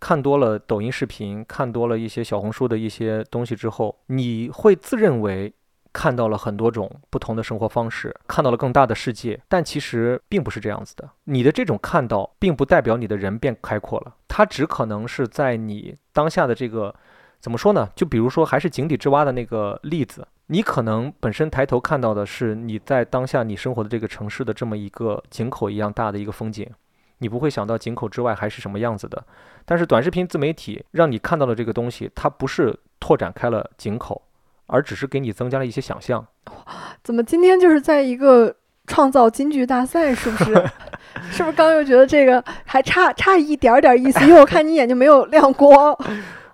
看多了抖音视频，看多了一些小红书的一些东西之后，你会自认为看到了很多种不同的生活方式，看到了更大的世界，但其实并不是这样子的。你的这种看到，并不代表你的人变开阔了，它只可能是在你当下的这个怎么说呢？就比如说，还是井底之蛙的那个例子，你可能本身抬头看到的是你在当下你生活的这个城市的这么一个井口一样大的一个风景。你不会想到井口之外还是什么样子的，但是短视频自媒体让你看到的这个东西，它不是拓展开了井口，而只是给你增加了一些想象。怎么今天就是在一个创造金句大赛，是不是？是不是刚又觉得这个还差差一点儿点儿意思？因为我看你眼睛没有亮光。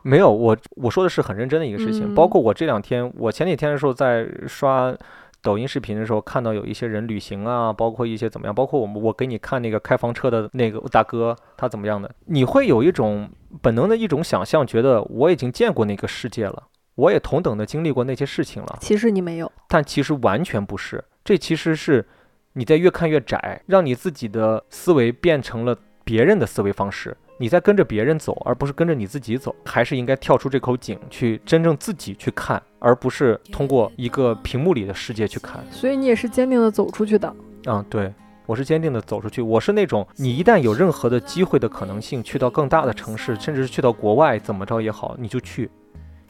没有，我我说的是很认真的一个事情。嗯包括我这两天，我前几天的时候在刷抖音视频的时候，看到有一些人旅行啊，包括一些怎么样，包括我们我给你看那个开房车的那个大哥，他怎么样的，你会有一种本能的一种想象，觉得我已经见过那个世界了，我也同等的经历过那些事情了。其实你没有，但其实完全不是，这其实是你在越看越窄，让你自己的思维变成了别人的思维方式，你在跟着别人走，而不是跟着你自己走，还是应该跳出这口井，去真正自己去看，而不是通过一个屏幕里的世界去看。所以你也是坚定的走出去的。嗯，对。我是坚定的走出去，我是那种你一旦有任何的机会的可能性，去到更大的城市，甚至是去到国外，怎么着也好，你就去，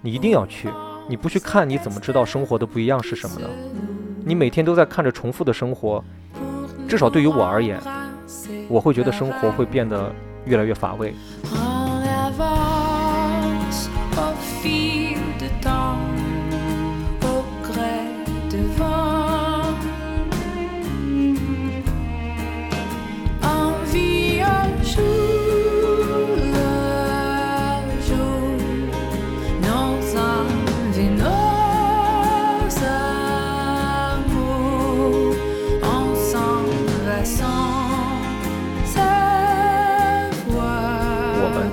你一定要去。你不去看，你怎么知道生活的不一样是什么呢？你每天都在看着重复的生活，至少对于我而言，我会觉得生活会变得越来越乏味。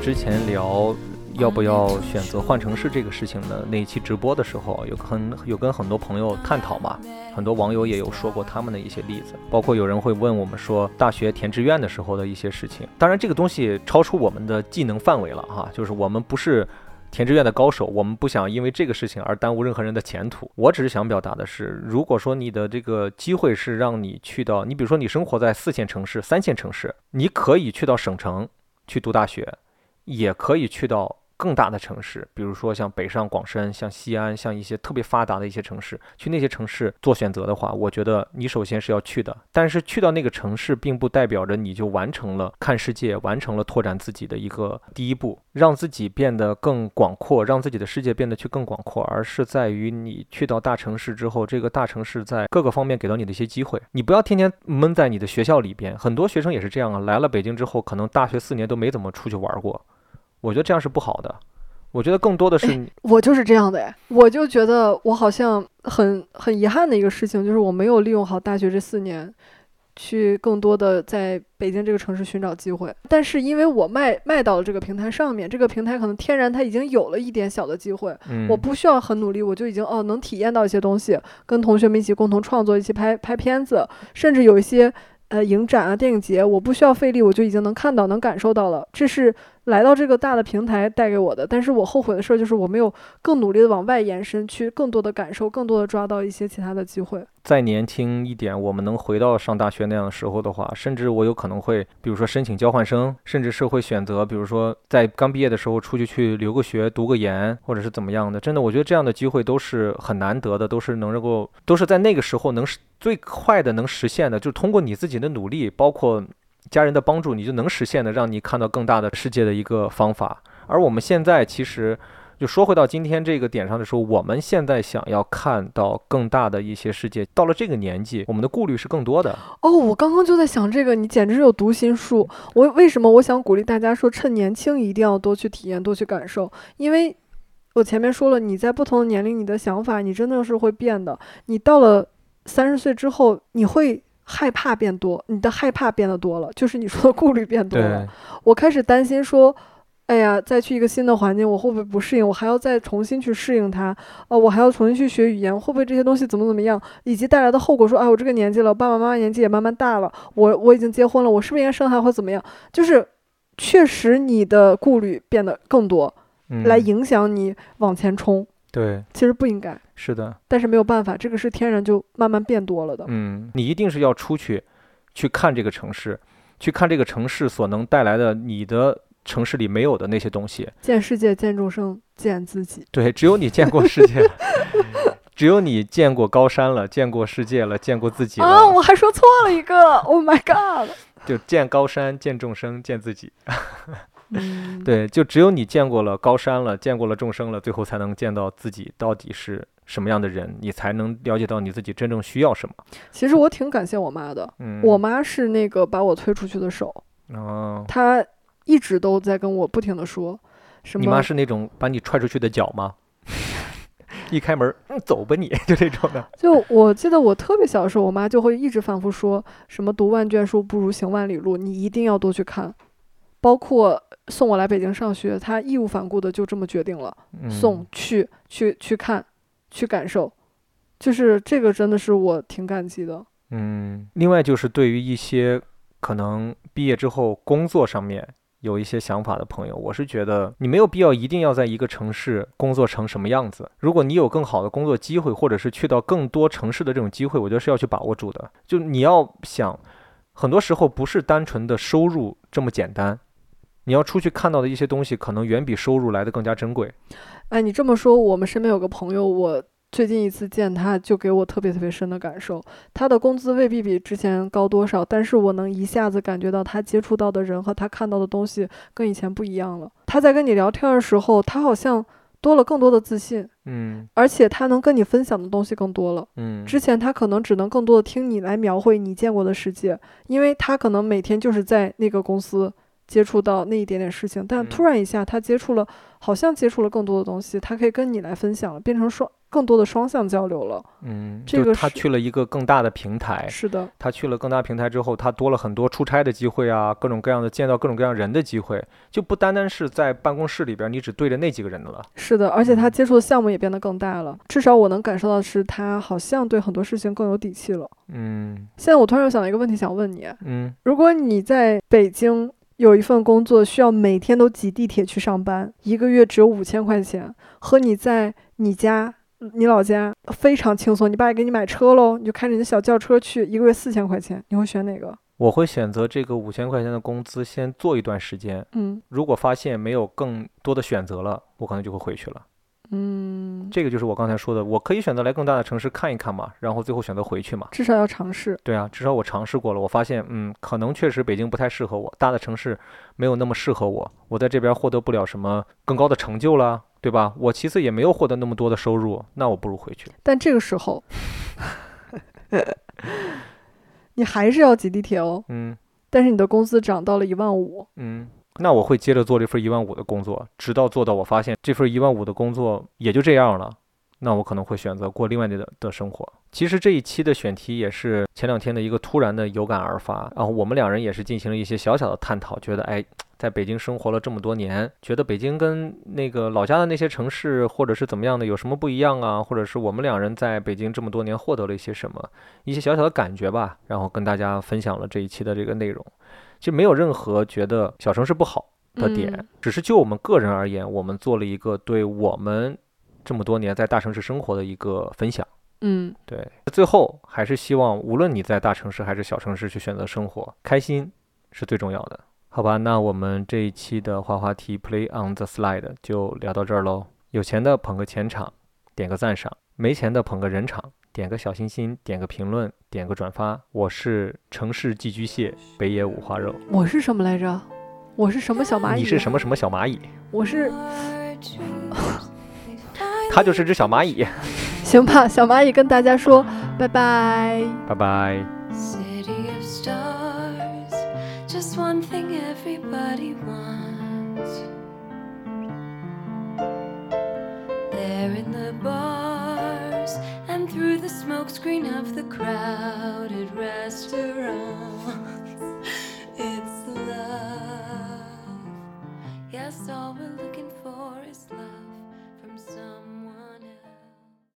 之前聊要不要选择换城市这个事情的那一期直播的时候，有很有跟很多朋友探讨嘛，很多网友也有说过他们的一些例子，包括有人会问我们说大学填志愿的时候的一些事情。当然，这个东西超出我们的技能范围了哈，就是我们不是。填志愿的高手，我们不想因为这个事情而耽误任何人的前途。我只是想表达的是，如果说你的这个机会是让你去到，你比如说你生活在四线城市、三线城市，你可以去到省城去读大学，也可以去到更大的城市，比如说像北上广深、像西安、像一些特别发达的一些城市，去那些城市做选择的话，我觉得你首先是要去的。但是去到那个城市，并不代表着你就完成了看世界、完成了拓展自己的一个第一步，让自己变得更广阔，让自己的世界变得去更广阔，而是在于你去到大城市之后，这个大城市在各个方面给到你的一些机会。你不要天天闷在你的学校里边，很多学生也是这样啊，来了北京之后，可能大学四年都没怎么出去玩过。我觉得这样是不好的。我觉得更多的是你，我就是这样的哎，我就觉得我好像很很遗憾的一个事情，就是我没有利用好大学这四年，去更多的在北京这个城市寻找机会。但是因为我卖卖到了这个平台上面，这个平台可能天然它已经有了一点小的机会，嗯，我不需要很努力，我就已经哦能体验到一些东西，跟同学们一起共同创作，一起拍拍片子，甚至有一些呃影展啊、电影节，我不需要费力，我就已经能看到、能感受到了。这是来到这个大的平台带给我的。但是我后悔的事儿就是我没有更努力的往外延伸，去更多的感受，更多的抓到一些其他的机会。再年轻一点，我们能回到上大学那样的时候的话，甚至我有可能会，比如说申请交换生，甚至是会选择，比如说在刚毕业的时候出去去留个学、读个研，或者是怎么样的。真的，我觉得这样的机会都是很难得的，都是能够，都是在那个时候能最快的能实现的，就是通过你自己的努力，包括家人的帮助，你就能实现的，让你看到更大的世界的一个方法。而我们现在其实。就说回到今天这个点上的时候，我们现在想要看到更大的一些世界，到了这个年纪，我们的顾虑是更多的。哦，我刚刚就在想这个，你简直有读心术。我为什么我想鼓励大家说，趁年轻一定要多去体验，多去感受？因为我前面说了，你在不同的年龄，你的想法你真的是会变的。你到了三十岁之后，你会害怕变多，你的害怕变得多了，就是你说的顾虑变多了。我开始担心说。哎呀，再去一个新的环境，我会不会不适应？我还要再重新去适应它。哦，我还要重新去学语言，会不会这些东西怎么怎么样？以及带来的后果，说，哎，我这个年纪了，爸爸妈妈年纪也慢慢大了，我我已经结婚了，我是不是应该生孩子或怎么样？就是确实你的顾虑变得更多，来影响你往前冲。对，其实不应该。是的，但是没有办法，这个是天然就慢慢变多了的。嗯，你一定是要出去，去看这个城市，去看这个城市所能带来的你的。城市里没有的那些东西，见世界，见众生，见自己。对，只有你见过世界，只有你见过高山了，见过世界了，见过自己了。啊，我还说错了一个，Oh my God！就见高山，见众生，见自己。对，就只有你见过了高山了，见过了众生了，最后才能见到自己到底是什么样的人，你才能了解到你自己真正需要什么。其实我挺感谢我妈的，我妈是那个把我推出去的手。哦，她。一直都在跟我不停的说，什么？你妈是那种把你踹出去的脚吗？一开门，嗯，走吧，你就这种的。就我记得我特别小的时候，我妈就会一直反复说什么“读万卷书不如行万里路”，你一定要多去看。包括送我来北京上学，他义无反顾的就这么决定了，送去去去看，去感受。就是这个真的是我挺感激的。嗯，另外就是对于一些可能毕业之后工作上面。有一些想法的朋友，我是觉得你没有必要一定要在一个城市工作成什么样子。如果你有更好的工作机会，或者是去到更多城市的这种机会，我觉得是要去把握住的。就你要想，很多时候不是单纯的收入这么简单，你要出去看到的一些东西，可能远比收入来的更加珍贵。哎，你这么说，我们身边有个朋友，我。最近一次见他，就给我特别特别深的感受。他的工资未必比之前高多少，但是我能一下子感觉到他接触到的人和他看到的东西跟以前不一样了。他在跟你聊天的时候，他好像多了更多的自信，嗯，而且他能跟你分享的东西更多了，嗯。之前他可能只能更多的听你来描绘你见过的世界，因为他可能每天就是在那个公司接触到那一点点事情，但突然一下他接触了，好像接触了更多的东西，他可以跟你来分享了，变成双。更多的双向交流了，嗯，这个他去了一个更大的平台，是的，他去了更大平台之后，他多了很多出差的机会啊，各种各样的见到各种各样人的机会，就不单单是在办公室里边，你只对着那几个人的了。是的，而且他接触的项目也变得更大了，至少我能感受到是他好像对很多事情更有底气了。嗯，现在我突然又想到一个问题想问你，嗯，如果你在北京有一份工作，需要每天都挤地铁去上班，一个月只有五千块钱，和你在你家。你老家非常轻松，你爸也给你买车喽，你就开着你的小轿车去，一个月四千块钱，你会选哪个？我会选择这个五千块钱的工资，先做一段时间。嗯，如果发现没有更多的选择了，我可能就会回去了。嗯，这个就是我刚才说的，我可以选择来更大的城市看一看嘛，然后最后选择回去嘛。至少要尝试。对啊，至少我尝试过了，我发现，嗯，可能确实北京不太适合我，大的城市没有那么适合我，我在这边获得不了什么更高的成就啦，对吧？我其次也没有获得那么多的收入，那我不如回去。但这个时候，你还是要挤地铁哦。嗯。但是你的工资涨到了一万五。嗯。那我会接着做这份一万五的工作，直到做到我发现这份一万五的工作也就这样了。那我可能会选择过另外的的生活。其实这一期的选题也是前两天的一个突然的有感而发，然后我们两人也是进行了一些小小的探讨，觉得哎，在北京生活了这么多年，觉得北京跟那个老家的那些城市或者是怎么样的有什么不一样啊？或者是我们两人在北京这么多年获得了一些什么，一些小小的感觉吧，然后跟大家分享了这一期的这个内容。就没有任何觉得小城市不好，的点，嗯只是就我们个人而言，我们做了一个对我们这么多年在大城市生活的一个分享。嗯对，最后还是希望无论你在大城市还是小城市去选择生活，开心是最重要的。好吧，那我们这一期的滑滑梯 Play on the Slide 就聊到这儿喽。有钱的捧个钱场，点个赞赏；没钱的捧个人场，点个小心心，点个评论，点个转发。我是城市寄居蟹，北野五花肉。我是什么来着？我是什么小蚂蚁？你是什么？什么小蚂蚁？我是 他就是只小蚂蚁。行吧，小蚂蚁跟大家说拜拜。拜拜。City of stars, just one thing everybody wants. There in the and through the smokescreen of the crowded restaurants, it's love. Yes, all we're looking for is love.